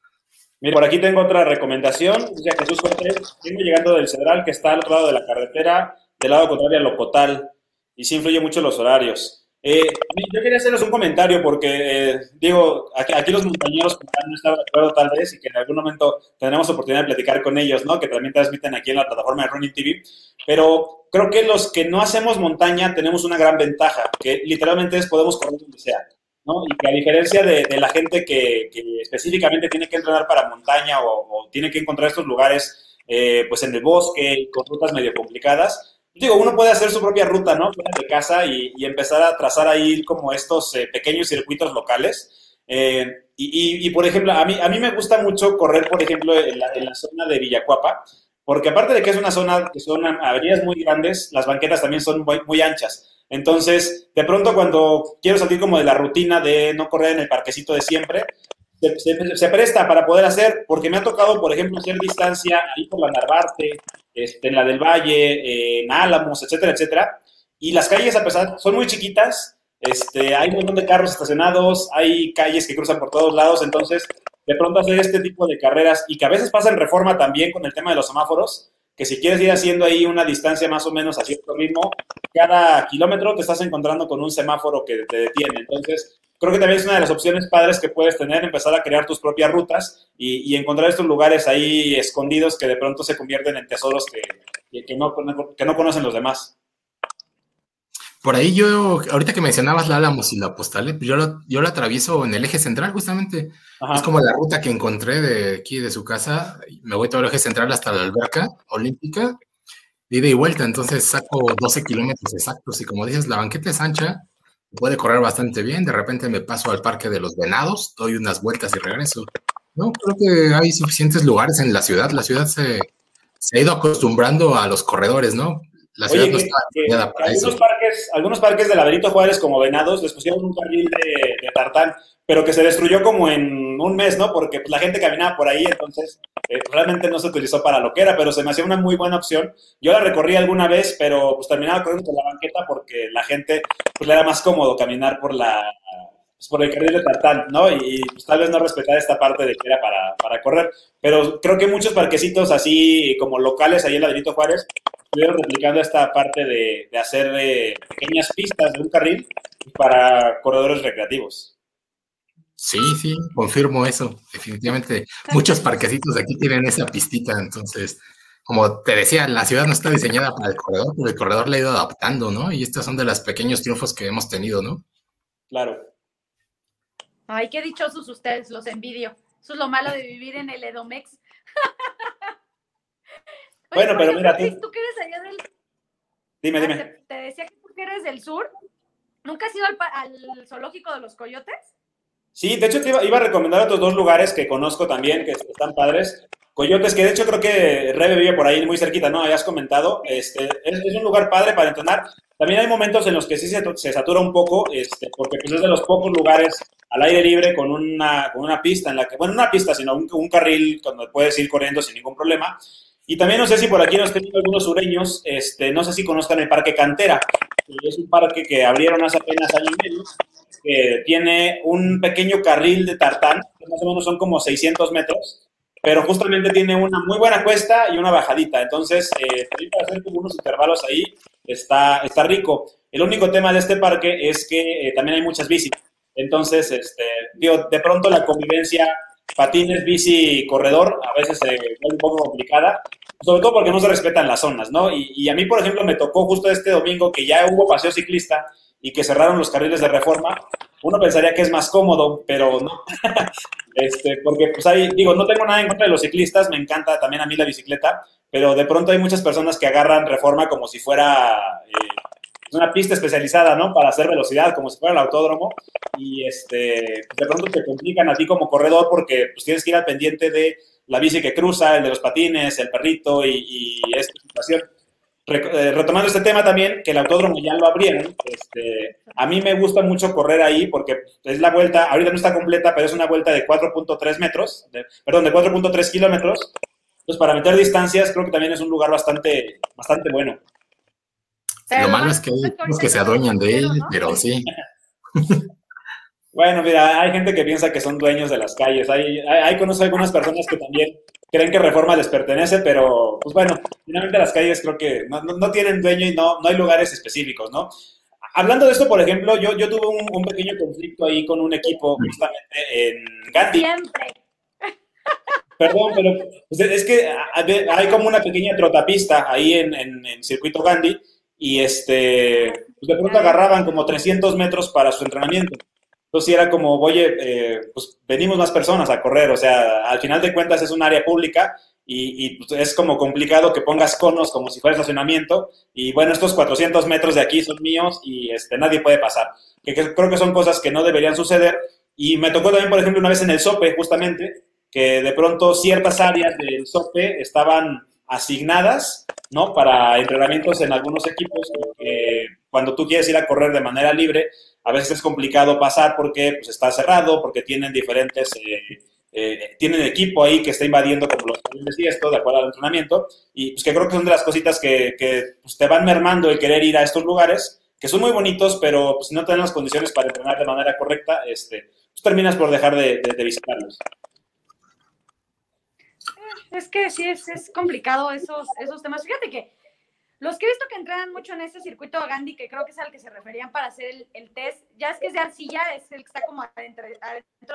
Mira, por aquí tengo otra recomendación. Dice Jesús Cortés, vengo llegando del Cedral, que está al otro lado de la carretera, del lado contrario a Locotal, y sí influye mucho los horarios. Eh, yo quería hacerles un comentario porque, eh, digo, aquí, los montañeros no están de acuerdo tal vez y que en algún momento tendremos oportunidad de platicar con ellos, ¿no? Que también transmiten aquí en la plataforma de Running TV. Pero creo que los que no hacemos montaña tenemos una gran ventaja, que literalmente es podemos correr donde sea, ¿no? Y que a diferencia de, la gente que, específicamente tiene que entrenar para montaña o, tiene que encontrar estos lugares, eh, pues en el bosque, con rutas medio complicadas, digo, uno puede hacer su propia ruta, ¿no? Fuera de casa y, empezar a trazar ahí como estos eh, pequeños circuitos locales. Eh, y, por ejemplo, a mí, a mí me gusta mucho correr, por ejemplo, en la, zona de Villacuapa, porque aparte de que es una zona que son avenidas muy grandes, las banquetas también son muy, anchas. Entonces, de pronto cuando quiero salir como de la rutina de no correr en el parquecito de siempre, se, presta para poder hacer, porque me ha tocado, por ejemplo, hacer distancia ahí por la Narvarte, este, en la del Valle, en Álamos, etcétera, etcétera. Y las calles, a pesar, son muy chiquitas, este, hay un montón de carros estacionados, hay calles que cruzan por todos lados, entonces, de pronto hacer este tipo de carreras y que a veces pasa en reforma también con el tema de los semáforos, que si quieres ir haciendo ahí una distancia más o menos a cierto ritmo, cada kilómetro te estás encontrando con un semáforo que te detiene. Entonces, creo que también es una de las opciones padres que puedes tener, empezar a crear tus propias rutas y, encontrar estos lugares ahí escondidos que de pronto se convierten en tesoros que, que, no, que no conocen los demás. Por ahí yo, ahorita que mencionabas la Álamos y la Postal, yo lo, yo la atravieso en el eje central justamente. Es como la ruta que encontré de aquí de su casa. Me voy todo el eje central hasta la alberca olímpica, de ida y vuelta. Entonces saco 12 kilómetros exactos y como dices, la banqueta es ancha puede correr bastante bien. De repente me paso al Parque de los Venados, doy unas vueltas y regreso. No, creo que hay suficientes lugares en la ciudad. La ciudad se, se ha ido acostumbrando a los corredores, ¿no? La ciudad no está para algunos Parques, algunos parques de Laberinto Juárez, como Venados, les pusieron un carril de, de tartán pero que se destruyó como en un mes, ¿no? Porque pues, la gente caminaba por ahí, entonces eh, realmente no se utilizó para lo que era, pero se me hacía una muy buena opción. Yo la recorrí alguna vez, pero pues terminaba corriendo por la banqueta porque la gente, pues le era más cómodo caminar por la, pues, por el carril de tartán, ¿no? Y, pues, tal vez no respetar esta parte de que era para, para, correr. Pero creo que muchos parquecitos así como locales ahí en la Benito Juárez estuvieron replicando esta parte de, de hacer eh, pequeñas pistas de un carril para corredores recreativos. Sí, sí, confirmo eso. Definitivamente, muchos parquecitos de aquí tienen esa pistita. Entonces, como te decía, la ciudad no está diseñada para el corredor, pero el corredor le ha ido adaptando, ¿no? Y estos son de los pequeños triunfos que hemos tenido, ¿no? Claro. Ay, qué dichosos ustedes, los envidio. Eso es lo malo de vivir en el Edomex. bueno, pero mira, tú... Dime, ah, dime. Te, decía que tú que eres del sur. ¿Nunca has ido al zoológico de los coyotes? Sí, de hecho te iba, a recomendar otros dos lugares que conozco también, que están padres. Coyotes, que de hecho creo que Rebe vive por ahí muy cerquita, ¿no? Habías comentado. Este, es, un lugar padre para entrenar. También hay momentos en los que sí se, satura un poco, este, porque pues, es de los pocos lugares al aire libre con una, con una pista en la que, bueno, no una pista, sino un, carril donde puedes ir corriendo sin ningún problema. Y también no sé si por aquí nos tienen algunos sureños, este, no sé si conozcan el Parque Cantera. Es un parque que abrieron hace apenas años y medio que tiene un pequeño carril de tartán, que más o menos son como 600 metros, pero justamente tiene una muy buena cuesta y una bajadita. Entonces, eh, para hacer como unos intervalos ahí, está, está rico. El único tema de este parque es que eh, también hay muchas bicis. Entonces, este, digo, de pronto la convivencia patines, bici, corredor, a veces se vuelve un poco complicada, sobre todo porque no se respetan las zonas, ¿no? Y, y, a mí, por ejemplo, me tocó justo este domingo que ya hubo paseo ciclista y que cerraron los carriles de reforma, uno pensaría que es más cómodo, pero no. este, porque, pues ahí, digo, no tengo nada en contra de los ciclistas, me encanta también a mí la bicicleta, pero de pronto hay muchas personas que agarran reforma como si fuera eh, una pista especializada, ¿no? Para hacer velocidad, como si fuera el autódromo, y este, de pronto te complican a ti como corredor porque pues, tienes que ir al pendiente de la bici que cruza, el de los patines, el perrito y, y esta situación. Eh, retomando este tema también, que el autódromo ya lo abrieron, este, a mí me gusta mucho correr ahí porque es la vuelta, ahorita no está completa, pero es una vuelta de 4.3 metros, perdón, de 4.3 kilómetros. Entonces, para meter distancias, creo que también es un lugar bastante, bastante bueno. Lo malo es que hay los que se adueñan de él, pero sí. Bueno, mira, hay gente que piensa que son dueños de las calles. Hay, hay, conozco algunas personas que también creen que Reforma les pertenece, pero pues bueno, finalmente las calles creo que no, tienen dueño y no, no hay lugares específicos, ¿no? Hablando de esto, por ejemplo, yo, yo tuve un, pequeño conflicto ahí con un equipo justamente en Gandhi. Siempre. Perdón, pero pues, es que hay como una pequeña trotapista ahí en, en, Circuito Gandhi y este, pues, de pronto agarraban como 300 metros para su entrenamiento. Entonces era como, oye, eh, pues venimos más personas a correr, o sea, al final de cuentas es un área pública y, pues, es como complicado que pongas conos como si fuera estacionamiento y bueno, estos 400 metros de aquí son míos y este, nadie puede pasar. Que, creo que son cosas que no deberían suceder y me tocó también, por ejemplo, una vez en el SOPE, justamente, que de pronto ciertas áreas del SOPE estaban asignadas, ¿no? Para entrenamientos en algunos equipos, cuando tú quieres ir a correr de manera libre, a veces es complicado pasar porque pues, está cerrado, porque tienen diferentes, eh, eh, tienen equipo ahí que está invadiendo como los y esto, de acuerdo al entrenamiento, y pues que creo que son de las cositas que, que pues, te van mermando el querer ir a estos lugares, que son muy bonitos, pero pues, si no tienen las condiciones para entrenar de manera correcta, este, pues terminas por dejar de, visitarlos. Es que sí, es, es complicado esos, esos temas. Fíjate que los que he visto que entrenan mucho en ese circuito Gandhi, que creo que es al que se referían para hacer el, test, ya es que es de arcilla, es el que está como adentro,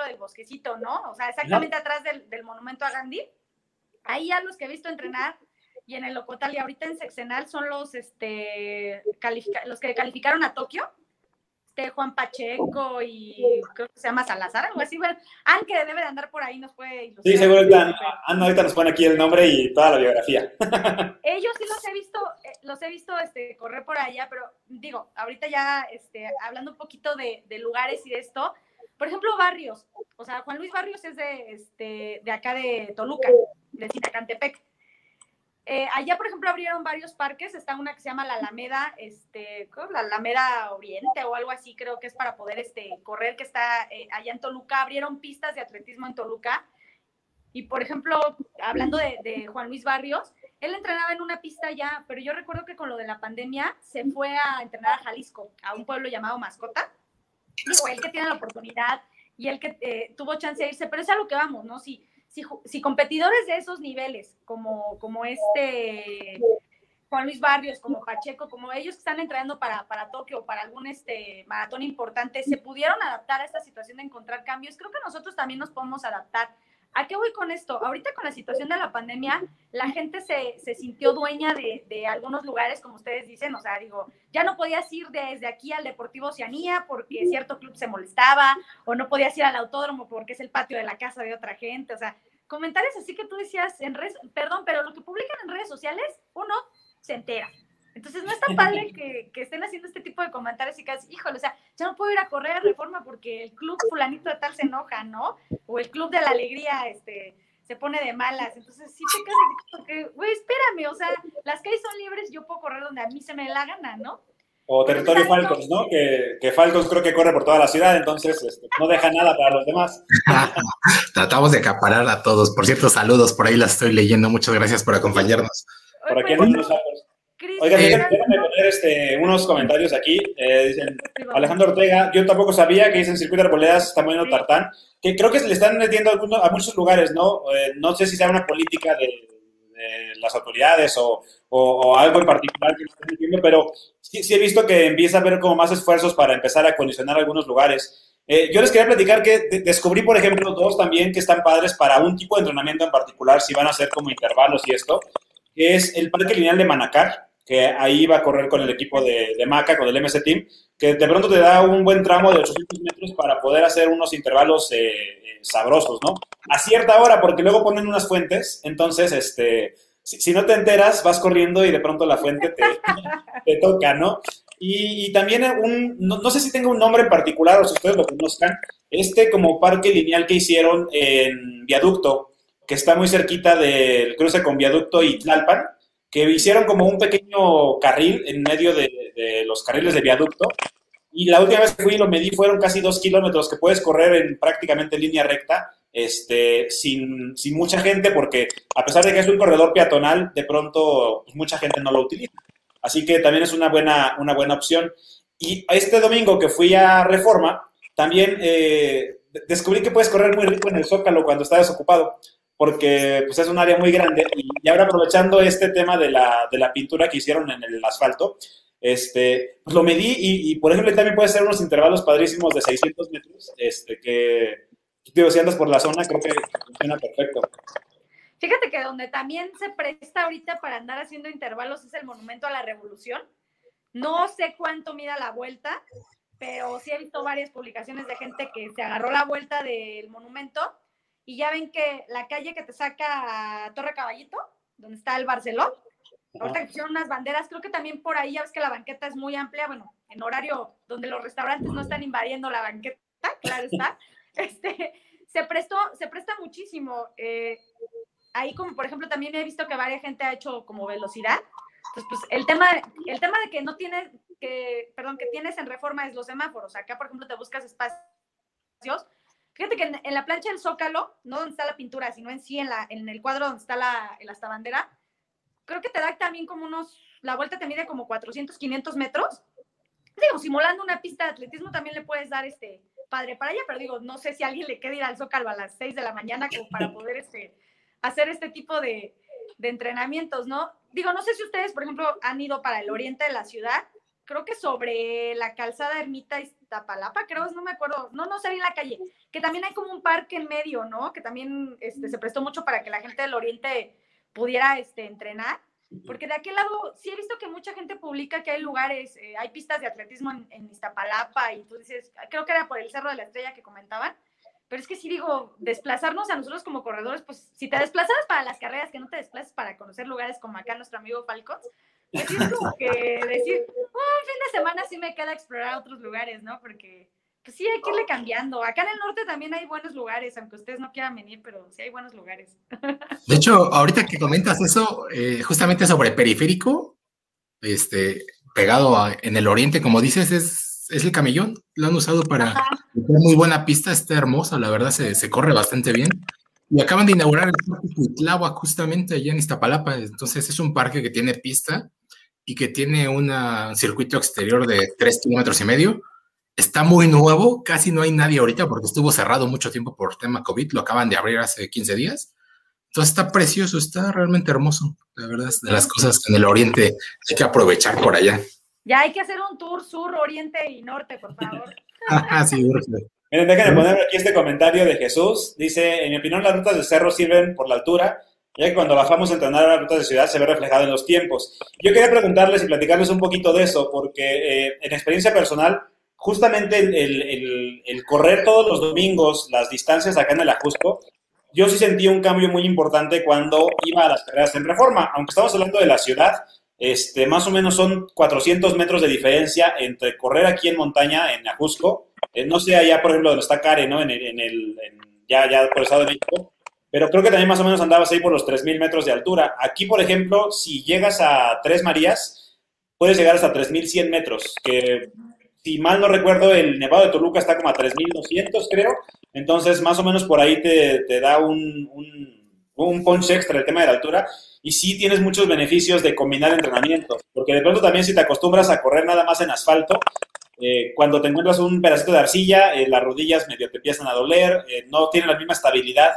del bosquecito, ¿no? O sea, exactamente atrás del, monumento a Gandhi. Ahí ya los que he visto entrenar y en el Locotal y ahorita en Sexenal son los, este, los que calificaron a Tokio este Juan Pacheco y creo que se llama Salazar, algo así. Bueno, aunque debe de andar por ahí, nos puede ilustrar. Sí, seguro ahorita, ahorita nos pone aquí el nombre y toda la biografía. Ellos sí los he visto, eh, los he visto este, correr por allá, pero digo, ahorita ya este, hablando un poquito de, de lugares y de esto, por ejemplo, Barrios, o sea, Juan Luis Barrios es de, este, de acá de Toluca, de Cinacantepec. Eh, allá, por ejemplo, abrieron varios parques. Está una que se llama la Alameda, este, la Alameda Oriente o algo así, creo que es para poder este, correr, que está eh, allá en Toluca. Abrieron pistas de atletismo en Toluca. Y, por ejemplo, hablando de, Juan Luis Barrios, él entrenaba en una pista ya, pero yo recuerdo que con lo de la pandemia se fue a entrenar a Jalisco, a un pueblo llamado Mascota. digo, el que tiene la oportunidad y el que eh, tuvo chance de irse, pero es a lo que vamos, ¿no? Si, si, si competidores de esos niveles, como, como este Juan Luis Barrios, como Pacheco, como ellos que están entrenando para, para Tokio para algún este, maratón importante, se pudieron adaptar a esta situación de encontrar cambios, creo que nosotros también nos podemos adaptar. ¿A qué voy con esto? Ahorita con la situación de la pandemia, la gente se, se sintió dueña de, de, algunos lugares, como ustedes dicen, o sea, digo, ya no podías ir desde aquí al Deportivo Oceanía porque cierto club se molestaba, o no podías ir al autódromo porque es el patio de la casa de otra gente, o sea, comentarios así que tú decías en redes, perdón, pero lo que publican en redes sociales, uno se entera. Entonces no es tan padre que, que, estén haciendo este tipo de comentarios y que, híjole, o sea, ya no puedo ir a correr a reforma porque el club fulanito de tal se enoja, ¿no? O el club de la alegría, este, se pone de malas. Entonces sí te quedas porque, güey, espérame, o sea, las calles son libres, yo puedo correr donde a mí se me dé la gana, ¿no? O territorio Falcons, ¿no? Que, que, Falcons creo que corre por toda la ciudad, entonces este, no deja nada para los demás. Tratamos de acaparar a todos. Por cierto, saludos, por ahí las estoy leyendo. Muchas gracias por acompañarnos. Por aquí no los Oigan, déjenme poner este, unos comentarios aquí. Eh, dicen, Alejandro Ortega, yo tampoco sabía que dicen circuito de arboledas está moviendo tartán, que creo que se le están metiendo a, muchos lugares, ¿no? Eh, no sé si sea una política de, las autoridades o, o, algo en particular que están metiendo, pero sí, sí, he visto que empieza a haber como más esfuerzos para empezar a condicionar algunos lugares. Eh, yo les quería platicar que descubrí, por ejemplo, dos también que están padres para un tipo de entrenamiento en particular, si van a ser como intervalos y esto que es el Parque Lineal de Manacar, que ahí va a correr con el equipo de, de, Maca, con el MS Team, que de pronto te da un buen tramo de 800 metros para poder hacer unos intervalos eh, eh, sabrosos, ¿no? A cierta hora, porque luego ponen unas fuentes, entonces, este, si, no te enteras, vas corriendo y de pronto la fuente te, te toca, ¿no? Y, y también un, no, no, sé si tenga un nombre en particular o si ustedes lo conozcan, este como parque lineal que hicieron en Viaducto, que está muy cerquita del cruce con viaducto y Tlalpan, que hicieron como un pequeño carril en medio de, los carriles de viaducto. Y la última vez que fui y lo medí fueron casi dos kilómetros que puedes correr en prácticamente línea recta, este, sin, sin, mucha gente, porque a pesar de que es un corredor peatonal, de pronto pues, mucha gente no lo utiliza. Así que también es una buena, una buena opción. Y este domingo que fui a Reforma, también eh, descubrí que puedes correr muy rico en el Zócalo cuando está desocupado porque pues, es un área muy grande. Y, ahora aprovechando este tema de la, de la, pintura que hicieron en el asfalto, este, pues lo medí y, por ejemplo, también puede ser unos intervalos padrísimos de 600 metros, este, que, digo, si andas por la zona, creo que funciona perfecto. Fíjate que donde también se presta ahorita para andar haciendo intervalos es el Monumento a la Revolución. No sé cuánto mida la vuelta, pero sí he visto varias publicaciones de gente que se agarró la vuelta del monumento y ya ven que la calle que te saca a Torre Caballito, donde está el Barceló, ahorita que pusieron unas banderas, creo que también por ahí ya ves que la banqueta es muy amplia, bueno, en horario donde los restaurantes no están invadiendo la banqueta, claro está, este, se prestó, se presta muchísimo. Eh, ahí como por ejemplo también he visto que varias gente ha hecho como velocidad. Entonces, pues el tema, el tema de que no tienes, que, perdón, que tienes en reforma es los semáforos. Acá, por ejemplo, te buscas espacios Fíjate que en, la plancha del Zócalo, no donde está la pintura, sino en sí, en, la, en el cuadro donde está la, la bandera, creo que te da también como unos, la vuelta te mide como 400, 500 metros. Digo, simulando una pista de atletismo también le puedes dar este padre para allá, pero digo, no sé si a alguien le queda ir al Zócalo a las 6 de la mañana como para poder este, hacer este tipo de, de entrenamientos, ¿no? Digo, no sé si ustedes, por ejemplo, han ido para el oriente de la ciudad creo que sobre la calzada Ermita Iztapalapa, creo, no me acuerdo, no, no sé en la calle, que también hay como un parque en medio, ¿no? Que también este, se prestó mucho para que la gente del oriente pudiera este, entrenar, porque de aquel lado sí he visto que mucha gente publica que hay lugares, eh, hay pistas de atletismo en, en, Iztapalapa y tú dices, creo que era por el Cerro de la Estrella que comentaban, pero es que sí digo, desplazarnos a nosotros como corredores, pues si te desplazas para las carreras, que no te desplaces para conocer lugares como acá nuestro amigo Falcons, es como que decir, un fin de semana sí me queda explorar otros lugares, ¿no? Porque pues sí hay que irle cambiando. Acá en el norte también hay buenos lugares, aunque ustedes no quieran venir, pero sí hay buenos lugares. De hecho, ahorita que comentas eso, eh, justamente sobre periférico, este, pegado en el oriente, como dices, es, es el camellón. Lo han usado para una muy buena pista, está hermosa, la verdad se, se corre bastante bien. Y acaban de inaugurar el Parque Cuitlagua justamente allá en Iztapalapa. Entonces es un parque que tiene pista y que tiene un circuito exterior de tres kilómetros y medio. está muy nuevo, casi no hay nadie ahorita porque estuvo cerrado mucho tiempo por tema COVID, lo acaban de abrir hace 15 días. Entonces está precioso, está realmente hermoso. La verdad es de las cosas que en el oriente hay que aprovechar por allá. Ya hay que hacer un tour sur, oriente y norte, por favor. sí, Miren, déjenme poner aquí este comentario de Jesús. Dice, en mi opinión, las rutas de cerro sirven por la altura, ya que cuando bajamos a entrenar a las rutas de ciudad se ve reflejado en los tiempos. Yo quería preguntarles y platicarles un poquito de eso, porque eh, en experiencia personal, justamente el, el, correr todos los domingos las distancias acá en el Ajusco, yo sí sentí un cambio muy importante cuando iba a las carreras en reforma. Aunque estamos hablando de la ciudad, este, más o menos son 400 metros de diferencia entre correr aquí en montaña, en Ajusco, eh, no sé allá, por ejemplo, donde está Care, ¿no? En el, ya, ya por el Estado de México, pero creo que también más o menos andabas ahí por los 3.000 metros de altura. Aquí, por ejemplo, si llegas a Tres Marías, puedes llegar hasta 3.100 metros, que si mal no recuerdo, el Nevado de Toluca está como a 3.200, creo. Entonces, más o menos por ahí te, da un, un, punch extra el tema de la altura. Y sí tienes muchos beneficios de combinar entrenamientos, porque de pronto también si te acostumbras a correr nada más en asfalto, eh, cuando te encuentras un pedacito de arcilla, eh, las rodillas medio te empiezan a doler, eh, no tienen la misma estabilidad.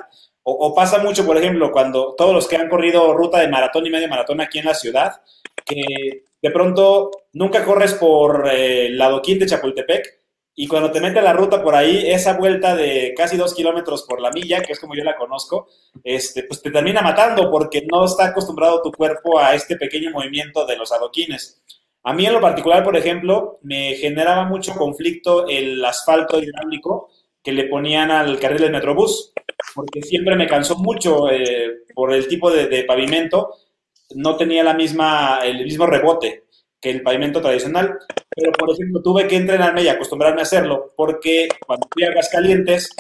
O, pasa mucho, por ejemplo, cuando todos los que han corrido ruta de maratón y medio maratón aquí en la ciudad, que de pronto nunca corres por el adoquín de Chapultepec y cuando te mete la ruta por ahí, esa vuelta de casi dos kilómetros por la milla, que es como yo la conozco, este, pues te termina matando porque no está acostumbrado tu cuerpo a este pequeño movimiento de los adoquines. A mí en lo particular, por ejemplo, me generaba mucho conflicto el asfalto hidráulico que le ponían al carril del Metrobús, porque siempre me cansó mucho eh, por el tipo de, de pavimento no tenía la misma, el mismo rebote que el pavimento tradicional, pero por ejemplo tuve que entrenarme y acostumbrarme a hacerlo, porque cuando fui a Aguascalientes,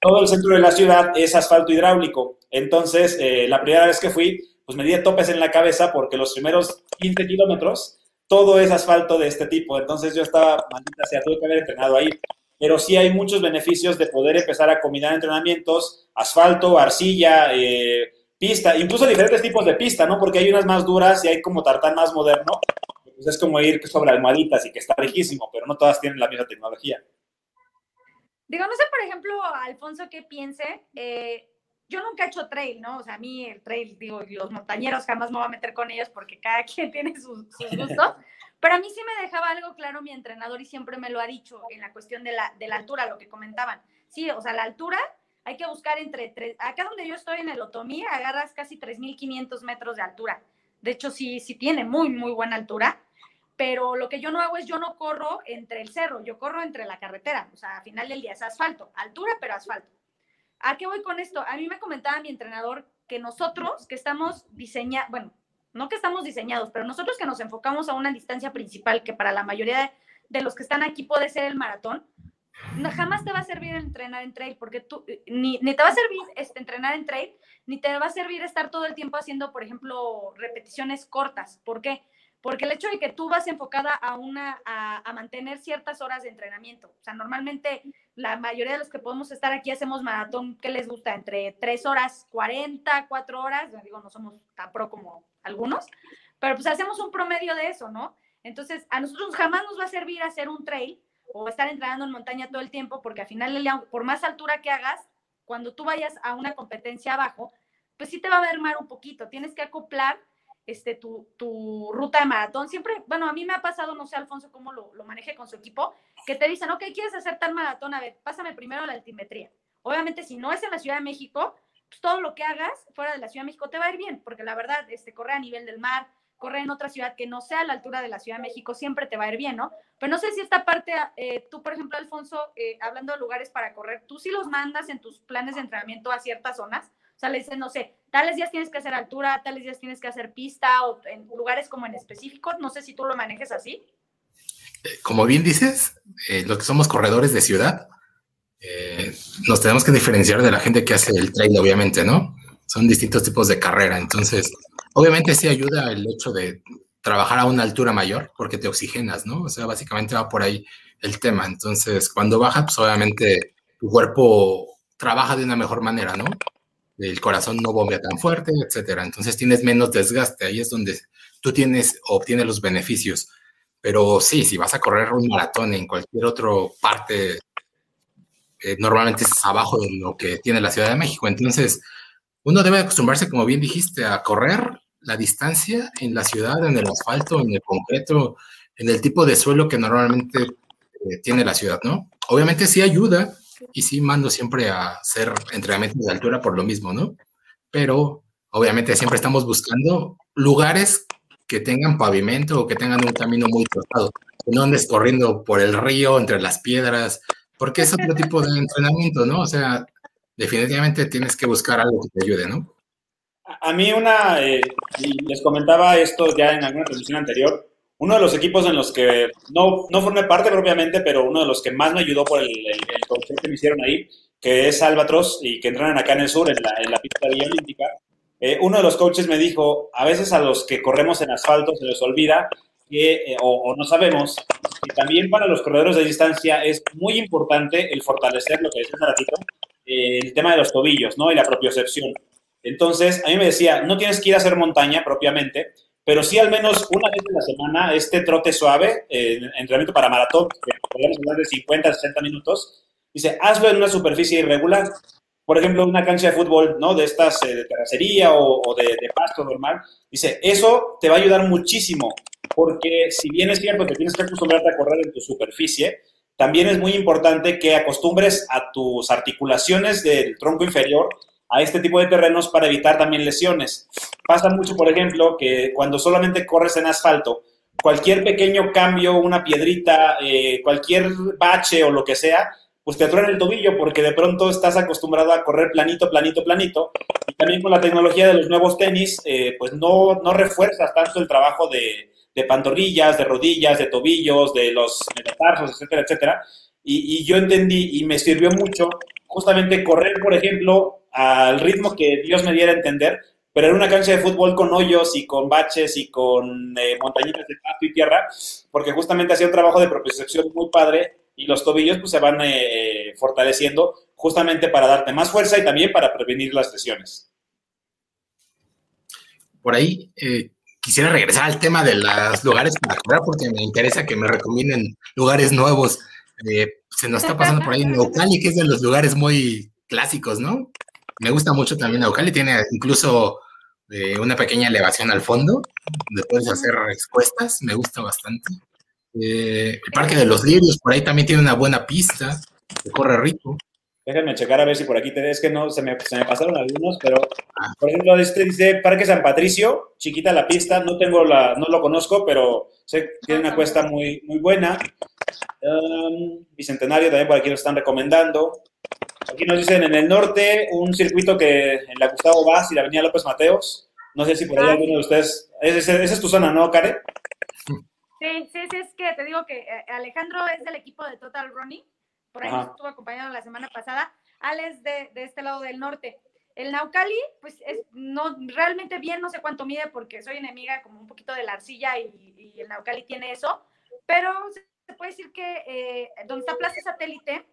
todo el centro de la ciudad es asfalto hidráulico. Entonces, eh, la primera vez que fui, pues me di topes en la cabeza porque los primeros 15 kilómetros todo es asfalto de este tipo. Entonces yo estaba, maldita sea, tuve que haber entrenado ahí. Pero sí hay muchos beneficios de poder empezar a combinar entrenamientos, asfalto, arcilla, eh, pista, incluso diferentes tipos de pista, ¿no? Porque hay unas más duras y hay como tartán más moderno. Pues es como ir sobre almohaditas y que está riquísimo, pero no todas tienen la misma tecnología. Digo, no sé, por ejemplo, Alfonso, qué piense. Eh, yo nunca he hecho trail, ¿no? O sea, a mí el trail, digo, los montañeros jamás me voy a meter con ellos porque cada quien tiene sus, gustos. Pero a mí sí me dejaba algo claro mi entrenador y siempre me lo ha dicho en la cuestión de la, de la altura, lo que comentaban. Sí, o sea, la altura hay que buscar entre, tres, acá donde yo estoy en el Otomí, agarras casi 3.500 metros de altura. De hecho, sí, sí tiene muy, muy buena altura, pero lo que yo no hago es yo no corro entre el cerro, yo corro entre la carretera, o sea, al final del día es asfalto, altura, pero asfalto. ¿A qué voy con esto? A mí me comentaba mi entrenador que nosotros que estamos diseñados, bueno, no que estamos diseñados, pero nosotros que nos enfocamos a una distancia principal, que para la mayoría de los que están aquí puede ser el maratón, no, jamás te va a servir entrenar en trail, porque tú, ni, ni, te va a servir este, entrenar en trail, ni te va a servir estar todo el tiempo haciendo, por ejemplo, repeticiones cortas. ¿Por qué? Porque el hecho de que tú vas enfocada a, una, a, a, mantener ciertas horas de entrenamiento. O sea, normalmente la mayoría de los que podemos estar aquí hacemos maratón, ¿qué les gusta? Entre 3 horas 40, 4 horas, digo, no somos tan pro como algunos, pero pues hacemos un promedio de eso, ¿no? Entonces, a nosotros jamás nos va a servir hacer un trail o estar entrenando en montaña todo el tiempo, porque al final, por más altura que hagas, cuando tú vayas a una competencia abajo, pues sí te va a mermar un poquito. Tienes que acoplar este, tu, tu, ruta de maratón. Siempre, bueno, a mí me ha pasado, no sé, Alfonso, cómo lo, lo maneje con su equipo, que te dicen, ok, ¿quieres hacer tal maratón? A ver, pásame primero la altimetría. Obviamente, si no es en la Ciudad de México, pues todo lo que hagas fuera de la Ciudad de México te va a ir bien, porque la verdad, este, corre a nivel del mar, correr en otra ciudad que no sea a la altura de la Ciudad de México, siempre te va a ir bien, ¿no? Pero no sé si esta parte, eh, tú, por ejemplo, Alfonso, eh, hablando de lugares para correr, tú sí los mandas en tus planes de entrenamiento a ciertas zonas. O sea, le dicen, no sé, tales días tienes que hacer altura, tales días tienes que hacer pista, o en lugares como en específico. No sé si tú lo manejes así. Eh, como bien dices, los que somos corredores de ciudad, nos tenemos que diferenciar de la gente que hace el trail, obviamente, ¿no? Son distintos tipos de carrera. Entonces, Obviamente sí ayuda el hecho de trabajar a una altura mayor porque te oxigenas, ¿no? O sea, básicamente va por ahí el tema. Entonces, cuando baja, pues obviamente tu cuerpo trabaja de una mejor manera, ¿no? El corazón no bombea tan fuerte, etcétera. Entonces tienes menos desgaste. Ahí es donde tú tienes, obtienes los beneficios. Pero sí, si vas a correr un maratón en cualquier otra parte, eh, normalmente es abajo de lo que tiene la Ciudad de México. Entonces, uno debe acostumbrarse, como bien dijiste, a correr la distancia en la ciudad, en el asfalto, en el concreto, en el tipo de suelo que normalmente eh, tiene la ciudad, ¿no? Obviamente sí ayuda y sí mando siempre a hacer entrenamientos de altura por lo mismo, ¿no? Pero obviamente siempre estamos buscando lugares que tengan pavimento o que tengan un camino muy que no andes corriendo por el río, entre las piedras, porque es otro tipo de entrenamiento, ¿no? O sea, definitivamente tienes que buscar algo que te ayude, ¿no? A mí una, eh, les comentaba esto ya en alguna transmisión anterior, uno de los equipos en los que no, no formé parte propiamente, pero uno de los que más me ayudó por el, el, que me hicieron ahí, que es Albatros y que entrenan acá en el sur, en la, pista de Villa Olímpica, eh, uno de los coaches me dijo, a veces a los que corremos en asfalto se les olvida que, eh, o, no sabemos, que también para los corredores de distancia es muy importante el fortalecer lo que decía ratito, eh, el tema de los tobillos, ¿no? Y la propiocepción. Entonces, a mí me decía, no tienes que ir a hacer montaña propiamente, pero sí al menos una vez en la semana este trote suave, entrenamiento para maratón, que podemos hablar de 50, 60 minutos, dice, hazlo en una superficie irregular por ejemplo, una cancha de fútbol, ¿no? De estas eh, de terracería o, de, de, pasto normal. Dice, eso te va a ayudar muchísimo, porque si bien es cierto que tienes que acostumbrarte a correr en tu superficie, también es muy importante que acostumbres a tus articulaciones del tronco inferior a este tipo de terrenos para evitar también lesiones. Pasa mucho, por ejemplo, que cuando solamente corres en asfalto, cualquier pequeño cambio, una piedrita, eh, cualquier bache o lo que sea, pues te atruena el tobillo porque de pronto estás acostumbrado a correr planito, planito, planito. Y también con la tecnología de los nuevos tenis, eh, pues no, no refuerzas tanto el trabajo de, de, pantorrillas, de rodillas, de tobillos, de los metatarsos, etcétera, etcétera. Y, y, yo entendí y me sirvió mucho justamente correr, por ejemplo, al ritmo que Dios me diera a entender, pero en una cancha de fútbol con hoyos y con baches y con eh, montañitas de pasto y tierra, porque justamente hacía un trabajo de propiocepción muy padre y los tobillos pues se van eh, fortaleciendo justamente para darte más fuerza y también para prevenir las lesiones. Por ahí eh, quisiera regresar al tema de los lugares para correr porque me interesa que me recomienden lugares nuevos. Eh, se nos está pasando por ahí Naucali, que es de los lugares muy clásicos, ¿no? Me gusta mucho también Naucali, tiene incluso una pequeña elevación al fondo, donde puedes hacer respuestas, me gusta bastante. Eh, el Parque de los Lirios, por ahí también tiene una buena pista, que corre rico. Déjenme checar a ver si por aquí te es que no, se me, se me pasaron algunos, pero ah. por ejemplo, este dice Parque San Patricio, chiquita la pista, no tengo la, no lo conozco, pero sé tiene una cuesta muy, muy buena. Um, Bicentenario también por aquí lo están recomendando. Aquí nos dicen en el norte un circuito que en la Gustavo Vaz y la Avenida López Mateos. No sé si por ahí ah. alguno de ustedes. Esa es tu zona, ¿no, Karen? Sí, sí, sí, es que te digo que eh, Alejandro es del equipo de Total Running, por ahí nos estuvo acompañando la semana pasada, Alex de, de este lado del norte. El Naucali, pues es no realmente bien, no sé cuánto mide porque soy enemiga como un poquito de la arcilla y, el Naucali tiene eso, pero se puede decir que eh, donde está Plaza Satélite,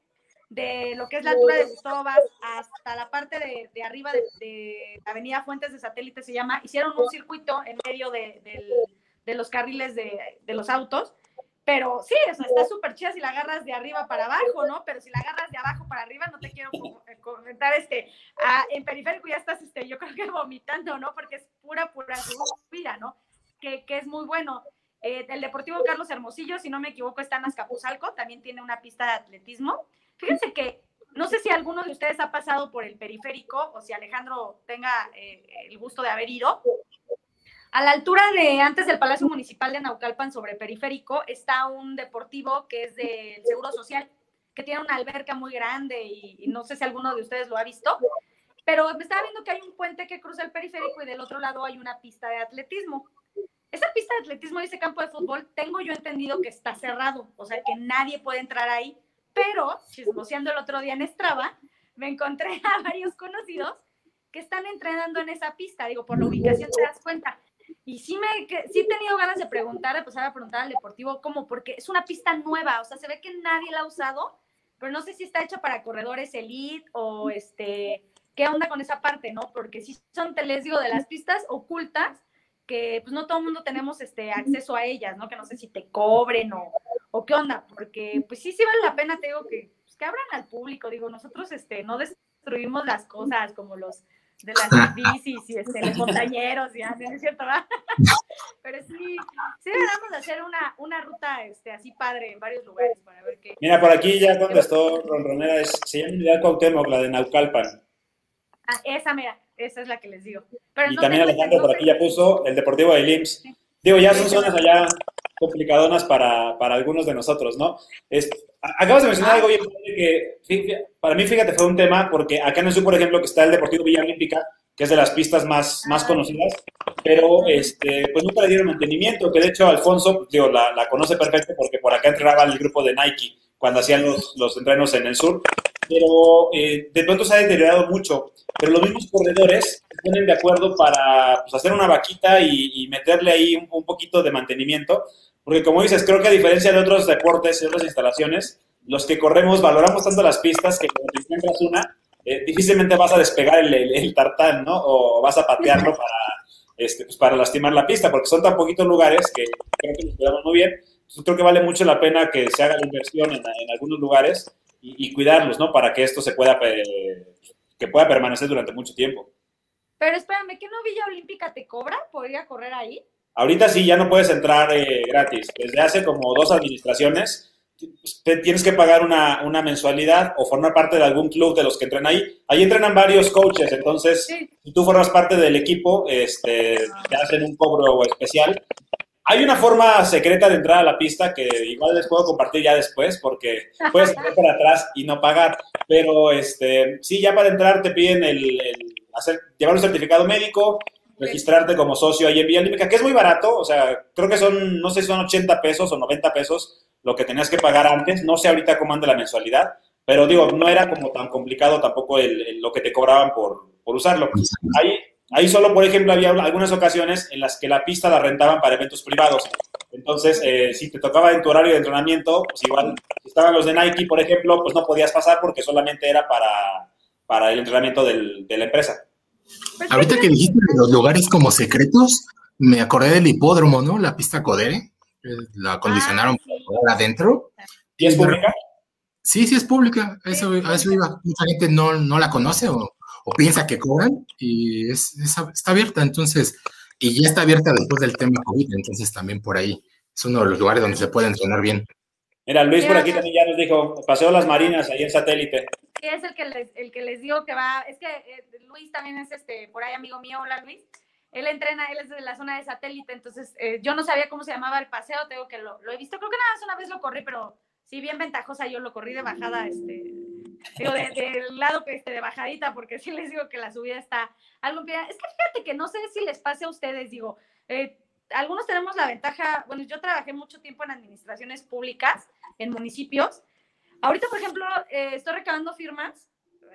de lo que es la altura de Gustavo hasta la parte de, de arriba de, de, Avenida Fuentes de Satélite se llama, hicieron un circuito en medio del de los carriles de, los autos. Pero sí, está súper chida si la agarras de arriba para abajo, ¿no? Pero si la agarras de abajo para arriba, no te quiero eh, comentar, este, en periférico ya estás, este, yo creo que vomitando, ¿no? Porque es pura, pura vida, ¿no? Que, que es muy bueno. Eh, el Deportivo Carlos Hermosillo, si no me equivoco, está en Azcapotzalco, también tiene una pista de atletismo. Fíjense que no sé si alguno de ustedes ha pasado por el periférico o si Alejandro tenga eh, el gusto de haber ido, a la altura de antes del Palacio Municipal de Naucalpan, sobre periférico, está un deportivo que es del Seguro Social, que tiene una alberca muy grande y, no sé si alguno de ustedes lo ha visto, pero me estaba viendo que hay un puente que cruza el periférico y del otro lado hay una pista de atletismo. Esa pista de atletismo y ese campo de fútbol, tengo yo entendido que está cerrado, o sea que nadie puede entrar ahí, pero chismoseando el otro día en Strava, me encontré a varios conocidos que están entrenando en esa pista, digo, por la ubicación te das cuenta. Y sí, me, sí he tenido ganas de preguntar, de empezar a preguntar al Deportivo cómo, porque es una pista nueva, o sea, se ve que nadie la ha usado, pero no sé si está hecha para corredores elite o este, qué onda con esa parte, ¿no? Porque si son, te les digo, de las pistas ocultas, que pues no todo el mundo tenemos este acceso a ellas, ¿no? Que no sé si te cobren o, o qué onda, porque pues sí, sí vale la pena, te digo, que, pues, que abran al público, digo, nosotros este, no destruimos las cosas como los de las bicis y este, los montañeros, ya, ¿no es cierto? ¿verdad? Pero sí, sí deberíamos hacer una, una ruta este, así padre en varios lugares para ver qué. Mira, por aquí ya contestó Ronronera, es, se llama Unidad Cuauhtémoc, la de Naucalpan. Ah, esa, mira, esa es la que les digo. y también Alejandro por aquí ya puso el Deportivo de IMSS. Digo, ya son zonas allá complicadonas para, para algunos de nosotros, ¿no? Es, acabas de mencionar algo bien que para mí, fíjate, fue un tema porque acá en el sur, por ejemplo, que está el Deportivo Villa Olímpica, que es de las pistas más, más conocidas, pero este, pues nunca le dieron mantenimiento, que de hecho Alfonso, digo, la, la conoce perfecto porque por acá entrenaba el grupo de Nike cuando hacían los, los entrenos en el sur, pero eh, de pronto se ha deteriorado mucho. Pero los mismos corredores se ponen de acuerdo para pues, hacer una vaquita y, meterle ahí un, un, poquito de mantenimiento, porque como dices, creo que a diferencia de otros deportes y otras instalaciones, los que corremos valoramos tanto las pistas que cuando te encuentras una, eh, difícilmente vas a despegar el, el, tartán, ¿no? O vas a patearlo para, este, pues para lastimar la pista, porque son tan poquitos lugares que creo que nos cuidamos muy bien. Entonces, creo que vale mucho la pena que se haga la inversión en, en algunos lugares y, cuidarlos, ¿no? Para que esto se pueda, que pueda permanecer durante mucho tiempo. Pero espérame, ¿qué no Villa Olímpica te cobra? ¿Podría correr ahí? Ahorita sí, ya no puedes entrar eh, gratis. Desde hace como dos administraciones tienes que pagar una, una, mensualidad o formar parte de algún club de los que entrenan ahí. Ahí entrenan varios coaches, entonces si tú formas parte del equipo, este, te hacen un cobro especial. Hay una forma secreta de entrar a la pista que igual les puedo compartir ya después porque puedes ir por atrás y no pagar, pero este, sí, ya para entrar te piden el, el hacer, llevar un certificado médico, registrarte como socio ahí en Vía Olímpica, que es muy barato, o sea, creo que son, no sé si son 80 pesos o 90 pesos lo que tenías que pagar antes, no sé ahorita cómo anda la mensualidad, pero digo, no era como tan complicado tampoco el, lo que te cobraban por, por usarlo. Ahí, ahí solo, por ejemplo, había algunas ocasiones en las que la pista la rentaban para eventos privados. Entonces, eh, si te tocaba en tu horario de entrenamiento, pues igual, si estaban los de Nike, por ejemplo, pues no podías pasar porque solamente era para, para el entrenamiento del, de la empresa. Ahorita que dijiste de los lugares como secretos, me acordé del hipódromo, ¿no? La pista Codere, la acondicionaron ah, sí. adentro. ¿Y es pública? Sí, sí es pública, eso, a eso iba. Mucha gente no, no la conoce o, o, piensa que cobran y es, es, está abierta, entonces, y ya está abierta después del tema COVID, entonces también por ahí es uno de los lugares donde se puede entrenar bien. Mira, Luis por aquí también ya nos dijo, Paseo Las Marinas, ahí en satélite. Es el que les, el que les digo que va, es que eh, Luis también es este, por ahí amigo mío, hola Luis, él entrena, él es de la zona de satélite, entonces eh, yo no sabía cómo se llamaba el paseo, tengo que lo, lo, he visto, creo que nada más una vez lo corrí, pero sí, bien ventajosa, yo lo corrí de bajada, este, digo, del de, lado este, de bajadita, porque sí les digo que la subida está algo Es que fíjate que no sé si les pase a ustedes, digo, eh, algunos tenemos la ventaja, bueno, yo trabajé mucho tiempo en administraciones públicas, en municipios, Ahorita, por ejemplo, eh, estoy recabando firmas,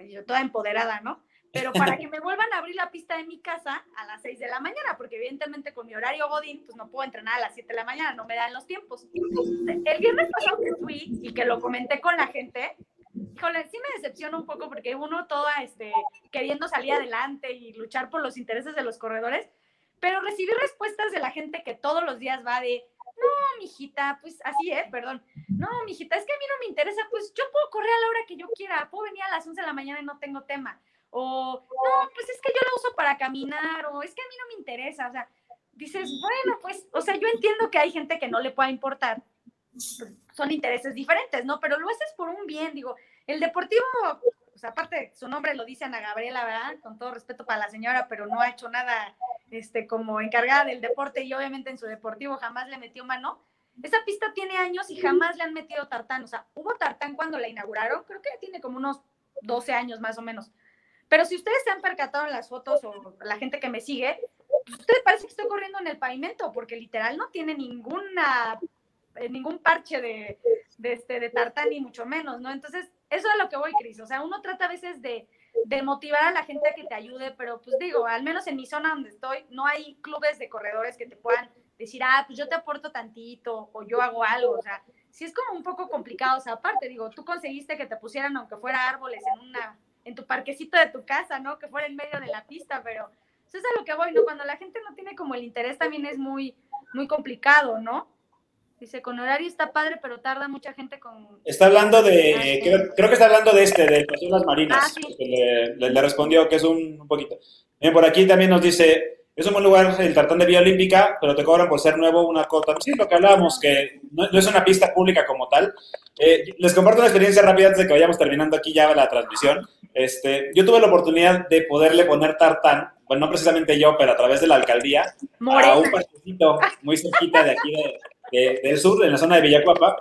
yo toda empoderada, ¿no? Pero para que me vuelvan a abrir la pista de mi casa a las 6 de la mañana, porque evidentemente con mi horario Godín, pues no puedo entrenar a las 7 de la mañana, no me dan los tiempos. El viernes pasado que fui y que lo comenté con la gente, híjole, sí me decepciona un poco porque uno toda este, queriendo salir adelante y luchar por los intereses de los corredores, pero recibí respuestas de la gente que todos los días va de, no, mijita, pues así es, perdón. No, mijita, es que a mí no me interesa, pues yo puedo correr a la hora que yo quiera, puedo venir a las 11 de la mañana y no tengo tema. O, no, pues es que yo lo uso para caminar, o es que a mí no me interesa, o sea, dices, bueno, pues, o sea, yo entiendo que hay gente que no le pueda importar, son intereses diferentes, ¿no? Pero lo haces por un bien, digo, el deportivo, pues aparte, su nombre lo dice Ana Gabriela, ¿verdad? Con todo respeto para la señora, pero no ha hecho nada este, como encargada del deporte y obviamente en su deportivo jamás le metió mano. Esa pista tiene años y jamás le han metido tartán. O sea, hubo tartán cuando la inauguraron, creo que tiene como unos 12 años más o menos. Pero si ustedes se han percatado en las fotos o la gente que me sigue, pues ustedes parece que estoy corriendo en el pavimento porque literal no tiene ninguna eh, ningún parche de, de, este, de tartán ni mucho menos, ¿no? Entonces, eso es lo que voy, Cris. O sea, uno trata a veces de, de motivar a la gente a que te ayude, pero pues digo, al menos en mi zona donde estoy, no hay clubes de corredores que te puedan decir, ah, pues yo te aporto tantito o yo hago algo, o sea, sí es como un poco complicado, o sea, aparte, digo, tú conseguiste que te pusieran, aunque fuera árboles en una, en tu parquecito de tu casa, ¿no? Que fuera en medio de la pista, pero Eso es a lo que voy, ¿no? Cuando la gente no tiene como el interés también es muy, muy complicado, ¿no? Dice, con horario está padre, pero tarda mucha gente con... Está hablando de, ah, creo, que está hablando de este, de las Marinas. Ah, sí. le, le, respondió que es un, un poquito. Bien, por aquí también nos dice, es un buen lugar el tartán de Vía Olímpica, pero te cobran por ser nuevo una cota. Sí, lo que hablábamos, que no, es una pista pública como tal. Eh, les comparto una experiencia rápida antes de que vayamos terminando aquí ya la transmisión. Este, yo tuve la oportunidad de poderle poner tartán, bueno, no precisamente yo, pero a través de la alcaldía, a un parquecito muy cerquita de aquí del sur, en la zona de Villacuapa.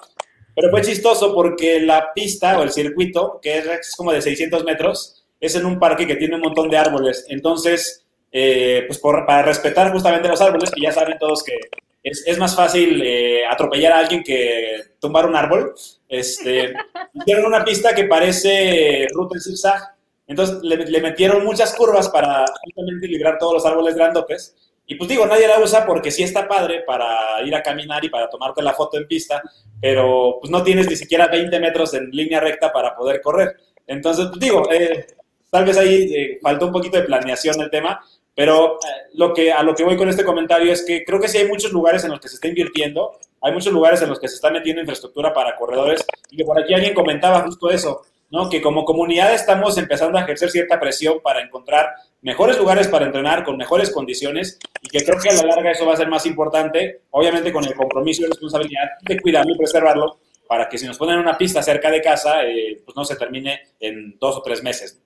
Pero fue chistoso porque la pista o el circuito, que es como de 600 metros, es en un parque que tiene un montón de árboles. Entonces, eh, pues para respetar justamente los árboles, que ya saben todos que es, más fácil eh, atropellar a alguien que tumbar un árbol, este, hicieron una pista que parece ruta en zigzag. Entonces le, metieron muchas curvas para justamente librar todos los árboles grandotes. Y pues digo, nadie la usa porque sí está padre para ir a caminar y para tomarte la foto en pista, pero pues no tienes ni siquiera 20 metros en línea recta para poder correr. Entonces, pues digo, eh, tal vez ahí faltó un poquito de planeación el tema, pero eh, lo que, a lo que voy con este comentario es que creo que sí hay muchos lugares en los que se está invirtiendo, hay muchos lugares en los que se está metiendo infraestructura para corredores, y que por aquí alguien comentaba justo eso, ¿no? Que como comunidad estamos empezando a ejercer cierta presión para encontrar mejores lugares para entrenar con mejores condiciones y que creo que a la larga eso va a ser más importante, obviamente con el compromiso y responsabilidad de cuidarlo y preservarlo para que si nos ponen una pista cerca de casa, eh, pues no se termine en dos o tres meses.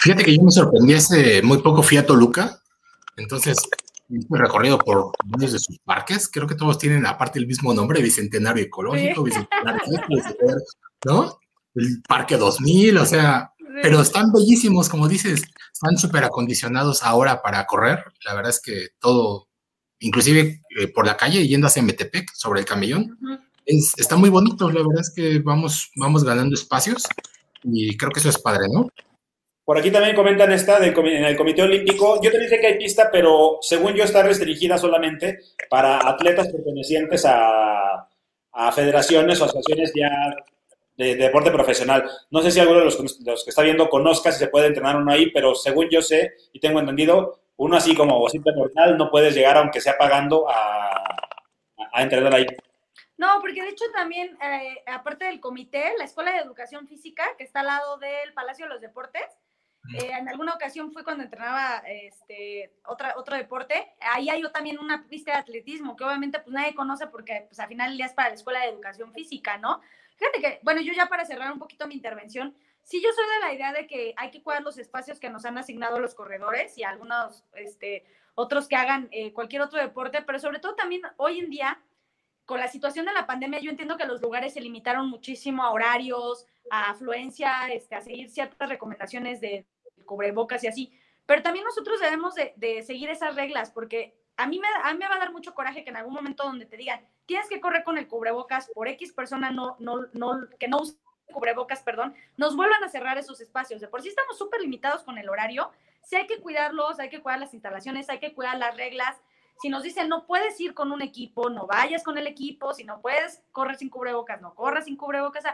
Fíjate que yo me sorprendí hace muy poco fui a Toluca, entonces hice recorrido por varios de sus parques, creo que todos tienen aparte el mismo nombre, Bicentenario Ecológico, Bicentenario, ¿no? El Parque 2000, o sea, pero están bellísimos, como dices, están súper acondicionados ahora para correr, la verdad es que todo, inclusive eh, por la calle yendo hacia Metepec, sobre el camellón, está muy bonito, la verdad es que vamos, vamos ganando espacios y creo que eso es padre, ¿no? Por aquí también comentan esta en el Comité Olímpico. Yo te dije que hay pista, pero según yo está restringida solamente para atletas pertenecientes a, federaciones o asociaciones ya de, deporte profesional. No sé si alguno de los, que está viendo conozca si se puede entrenar uno ahí, pero según yo sé y tengo entendido, uno así como simple mortal no puedes llegar aunque sea pagando a, a entrenar ahí. No, porque de hecho también, eh, aparte del comité, la Escuela de Educación Física, que está al lado del Palacio de los Deportes, eh, en alguna ocasión fue cuando entrenaba este, otra, otro deporte. Ahí hay también una pista de atletismo que obviamente pues nadie conoce porque pues al final el día es para la escuela de educación física, ¿no? Fíjate que, bueno, yo ya para cerrar un poquito mi intervención, sí yo soy de la idea de que hay que cuidar los espacios que nos han asignado los corredores y algunos este, otros que hagan eh, cualquier otro deporte, pero sobre todo también hoy en día con la situación de la pandemia, yo entiendo que los lugares se limitaron muchísimo a horarios, a afluencia, este, a seguir ciertas recomendaciones de, cubrebocas y así. Pero también nosotros debemos de, seguir esas reglas, porque a mí, me, a mí me va a dar mucho coraje que en algún momento donde te digan, tienes que correr con el cubrebocas por X persona no, no, no, que no use cubrebocas, perdón, nos vuelvan a cerrar esos espacios. De por sí estamos súper limitados con el horario, sí hay que cuidarlos, hay que cuidar las instalaciones, hay que cuidar las reglas. Si nos dicen no puedes ir con un equipo, no vayas con el equipo, si no puedes correr sin cubrebocas, no corras sin cubrebocas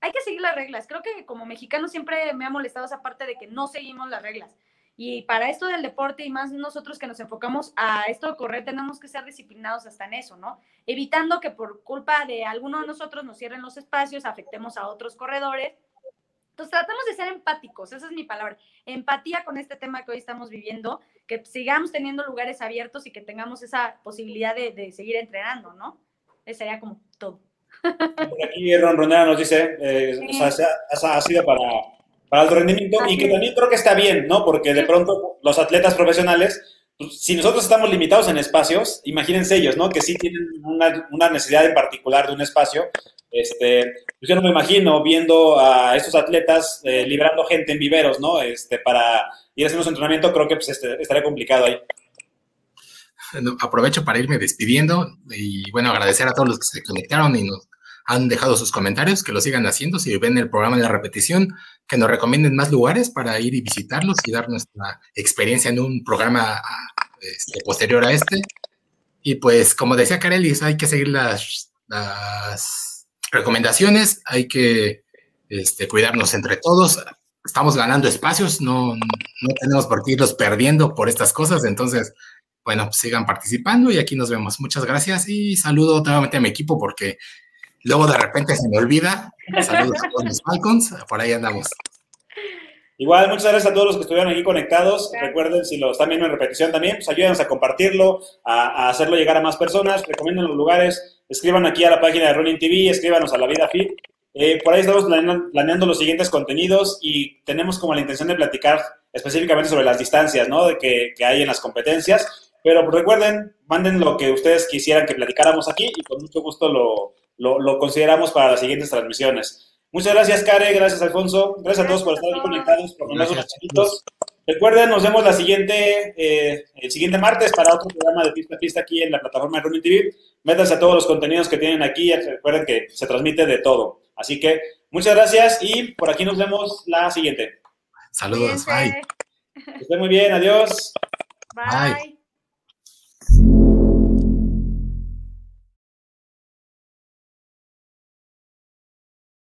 hay que seguir las reglas. Creo que como mexicano siempre me ha molestado esa parte de que no seguimos las reglas. Y para esto del deporte y más nosotros que nos enfocamos a esto de correr, tenemos que ser disciplinados hasta en eso, ¿no? Evitando que por culpa de alguno de nosotros nos cierren los espacios, afectemos a otros corredores. Entonces tratamos de ser empáticos, esa es mi palabra, empatía con este tema que hoy estamos viviendo, que sigamos teniendo lugares abiertos y que tengamos esa posibilidad de, seguir entrenando, ¿no? Ese sería como todo. Por aquí Ron Ronera nos dice, eh, o sea, ha, sido para, para alto rendimiento y que también creo que está bien, ¿no? Porque de pronto los atletas profesionales, pues, si nosotros estamos limitados en espacios, imagínense ellos, ¿no? Que sí tienen una, una necesidad en particular de un espacio. Este, pues yo no me imagino viendo a estos atletas eh, librando gente en viveros, ¿no? Este, para ir a hacer un entrenamiento, creo que pues, este, estaría complicado ahí aprovecho para irme despidiendo y bueno, agradecer a todos los que se conectaron y nos han dejado sus comentarios, que lo sigan haciendo, si ven el programa en la repetición, que nos recomienden más lugares para ir y visitarlos y dar nuestra experiencia en un programa este, posterior a este. Y pues, como decía Carelis, hay que seguir las, las recomendaciones, hay que este, cuidarnos entre todos, estamos ganando espacios, no, no tenemos por qué irlos perdiendo por estas cosas, entonces, bueno, sigan participando y aquí nos vemos. Muchas gracias y saludo nuevamente a mi equipo porque luego de repente se me olvida. Saludos a todos los Falcons, por ahí andamos. Igual, muchas gracias a todos los que estuvieron aquí conectados. Recuerden, si lo están viendo en repetición también, pues ayúdenos a compartirlo, a, hacerlo llegar a más personas, recomienden los lugares, escriban aquí a la página de Running TV, escríbanos a la vida fit. Eh, por ahí estamos planeando, los siguientes contenidos y tenemos como la intención de platicar específicamente sobre las distancias, ¿no? De que, hay en las competencias. Pero recuerden, manden lo que ustedes quisieran que platicáramos aquí y con mucho gusto lo, lo consideramos para las siguientes transmisiones. Muchas gracias, Care. Gracias, Alfonso. Gracias, a todos por estar conectados, por mandarnos unos chiquitos. Recuerden, nos vemos la siguiente, eh, el siguiente martes para otro programa de Pista a Pista aquí en la plataforma de Running TV. Métanse a todos los contenidos que tienen aquí. Recuerden que se transmite de todo. Así que muchas gracias y por aquí nos vemos la siguiente. Saludos. Bye. Que estén muy bien. Adiós. Bye.